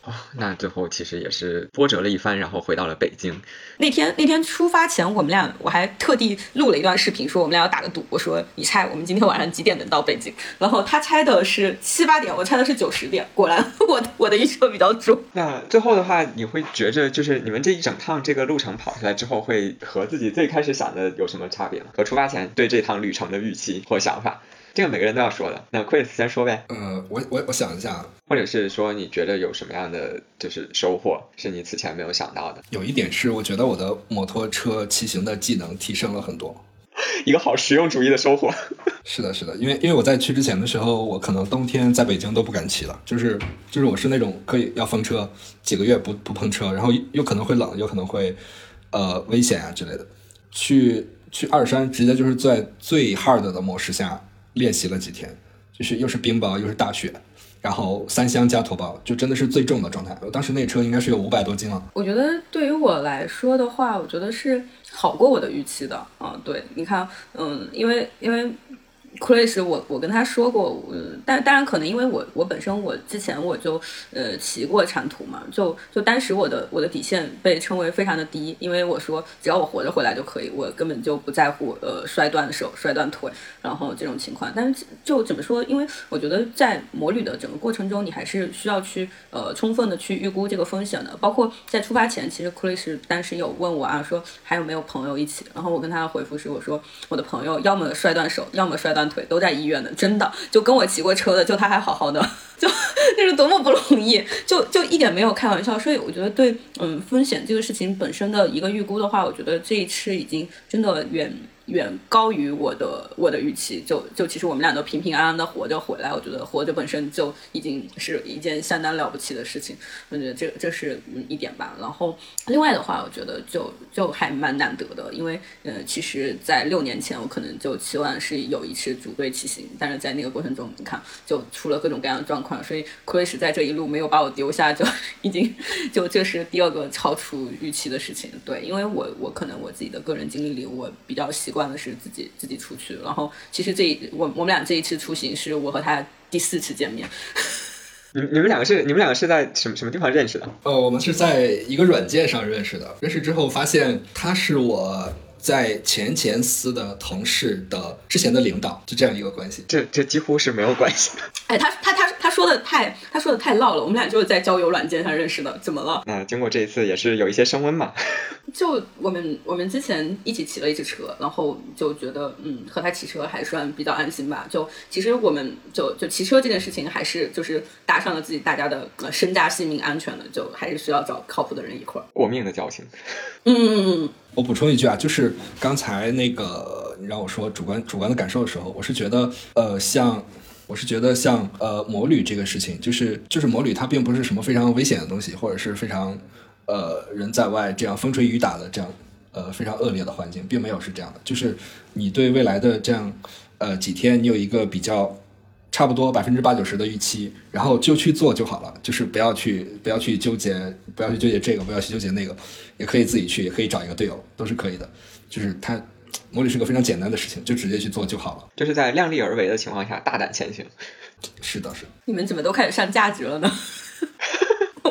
哦，(laughs) 那最后其实也是波折了一番，然后回到了北京。那天那天出发前，我们俩我还特地录了一段视频，说我们俩要打个赌。我说你猜我们今天晚上几点能到北京？然后他猜的是七八点，我猜的是九十点。果然我我的预测比较准。那最后的话，你会觉着就是你们这一整趟这个路程跑下来之后，会和自己最开始想的有什么差别吗？和出发前对这趟旅程的预期或想法？这个每个人都要说的。那 Chris 先说呗。呃，我我我想一下，或者是说你觉得有什么样的就是收获是你此前没有想到的？有一点是，我觉得我的摩托车骑行的技能提升了很多，一个好实用主义的收获。是的，是的，因为因为我在去之前的时候，我可能冬天在北京都不敢骑了，就是就是我是那种可以要封车几个月不不碰车，然后又可能会冷，又可能会呃危险啊之类的。去去二山，直接就是在最 hard 的模式下。练习了几天，就是又是冰雹又是大雪，然后三箱加头包，就真的是最重的状态。我当时那车应该是有五百多斤了。我觉得对于我来说的话，我觉得是好过我的预期的啊。对，你看，嗯，因为因为。Chris，我我跟他说过，嗯，但当然可能因为我我本身我之前我就呃骑过长途嘛，就就当时我的我的底线被称为非常的低，因为我说只要我活着回来就可以，我根本就不在乎呃摔断手摔断腿，然后这种情况。但是就怎么说？因为我觉得在摩旅的整个过程中，你还是需要去呃充分的去预估这个风险的。包括在出发前，其实 Chris 当时有问我啊，说还有没有朋友一起，然后我跟他的回复是我说我的朋友要么摔断手，要么摔断。腿都在医院呢，真的就跟我骑过车的，就他还好好的，(laughs) 就 (laughs) 那是多么不容易，就就一点没有开玩笑。所以我觉得对，嗯，风险这个事情本身的一个预估的话，我觉得这一次已经真的远。远高于我的我的预期，就就其实我们俩都平平安安的活着回来，我觉得活着本身就已经是一件相当了不起的事情，我觉得这这是一点吧。然后另外的话，我觉得就就还蛮难得的，因为呃，其实，在六年前我可能就期望是有一次组队骑行，但是在那个过程中，你看就出了各种各样的状况，所以 Chris 在这一路没有把我丢下，就 (laughs) 已经就这是第二个超出预期的事情。对，因为我我可能我自己的个人经历里，我比较喜。惯的是自己自己出去，然后其实这我我们俩这一次出行是我和他第四次见面。(laughs) 你你们两个是你们两个是在什么什么地方认识的？呃，我们是在一个软件上认识的。认识之后发现他是我在前前司的同事的之前的领导，就这样一个关系。这这几乎是没有关系的。(laughs) 哎，他他他他说的太他说的太唠了。我们俩就是在交友软件上认识的，怎么了？那经过这一次也是有一些升温嘛。(laughs) 就我们我们之前一起骑了一次车，然后就觉得嗯和他骑车还算比较安心吧。就其实我们就就骑车这件事情还是就是搭上了自己大家的呃身家性命安全的，就还是需要找靠谱的人一块儿过命的交情。嗯 (laughs) 嗯嗯。我补充一句啊，就是刚才那个你让我说主观主观的感受的时候，我是觉得呃像我是觉得像呃摩旅这个事情，就是就是摩旅它并不是什么非常危险的东西，或者是非常。呃，人在外这样风吹雨打的这样，呃，非常恶劣的环境，并没有是这样的。就是你对未来的这样，呃，几天你有一个比较差不多百分之八九十的预期，然后就去做就好了。就是不要去不要去纠结，不要去纠结这个，不要去纠结那个，也可以自己去，也可以找一个队友，都是可以的。就是它，模拟是个非常简单的事情，就直接去做就好了。就是在量力而为的情况下大胆前行。是的，是的。你们怎么都开始上价值了呢？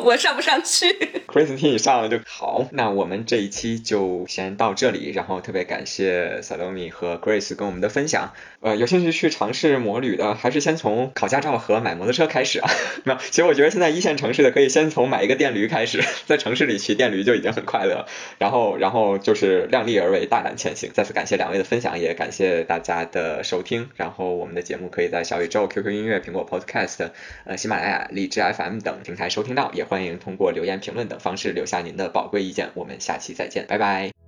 我上不上去 Chris 听以上了就好。那我们这一期就先到这里，然后特别感谢 Salomi 和 Grace 跟我们的分享。呃，有兴趣去尝试摩旅的，还是先从考驾照和买摩托车开始啊。(laughs) 没有，其实我觉得现在一线城市的可以先从买一个电驴开始，(laughs) 在城市里骑电驴就已经很快乐。然后，然后就是量力而为，大胆前行。再次感谢两位的分享，也感谢大家的收听。然后我们的节目可以在小宇宙、QQ 音乐、苹果 Podcast、呃喜马拉雅、荔枝 FM 等平台收听到，也欢欢迎通过留言、评论等方式留下您的宝贵意见。我们下期再见，拜拜。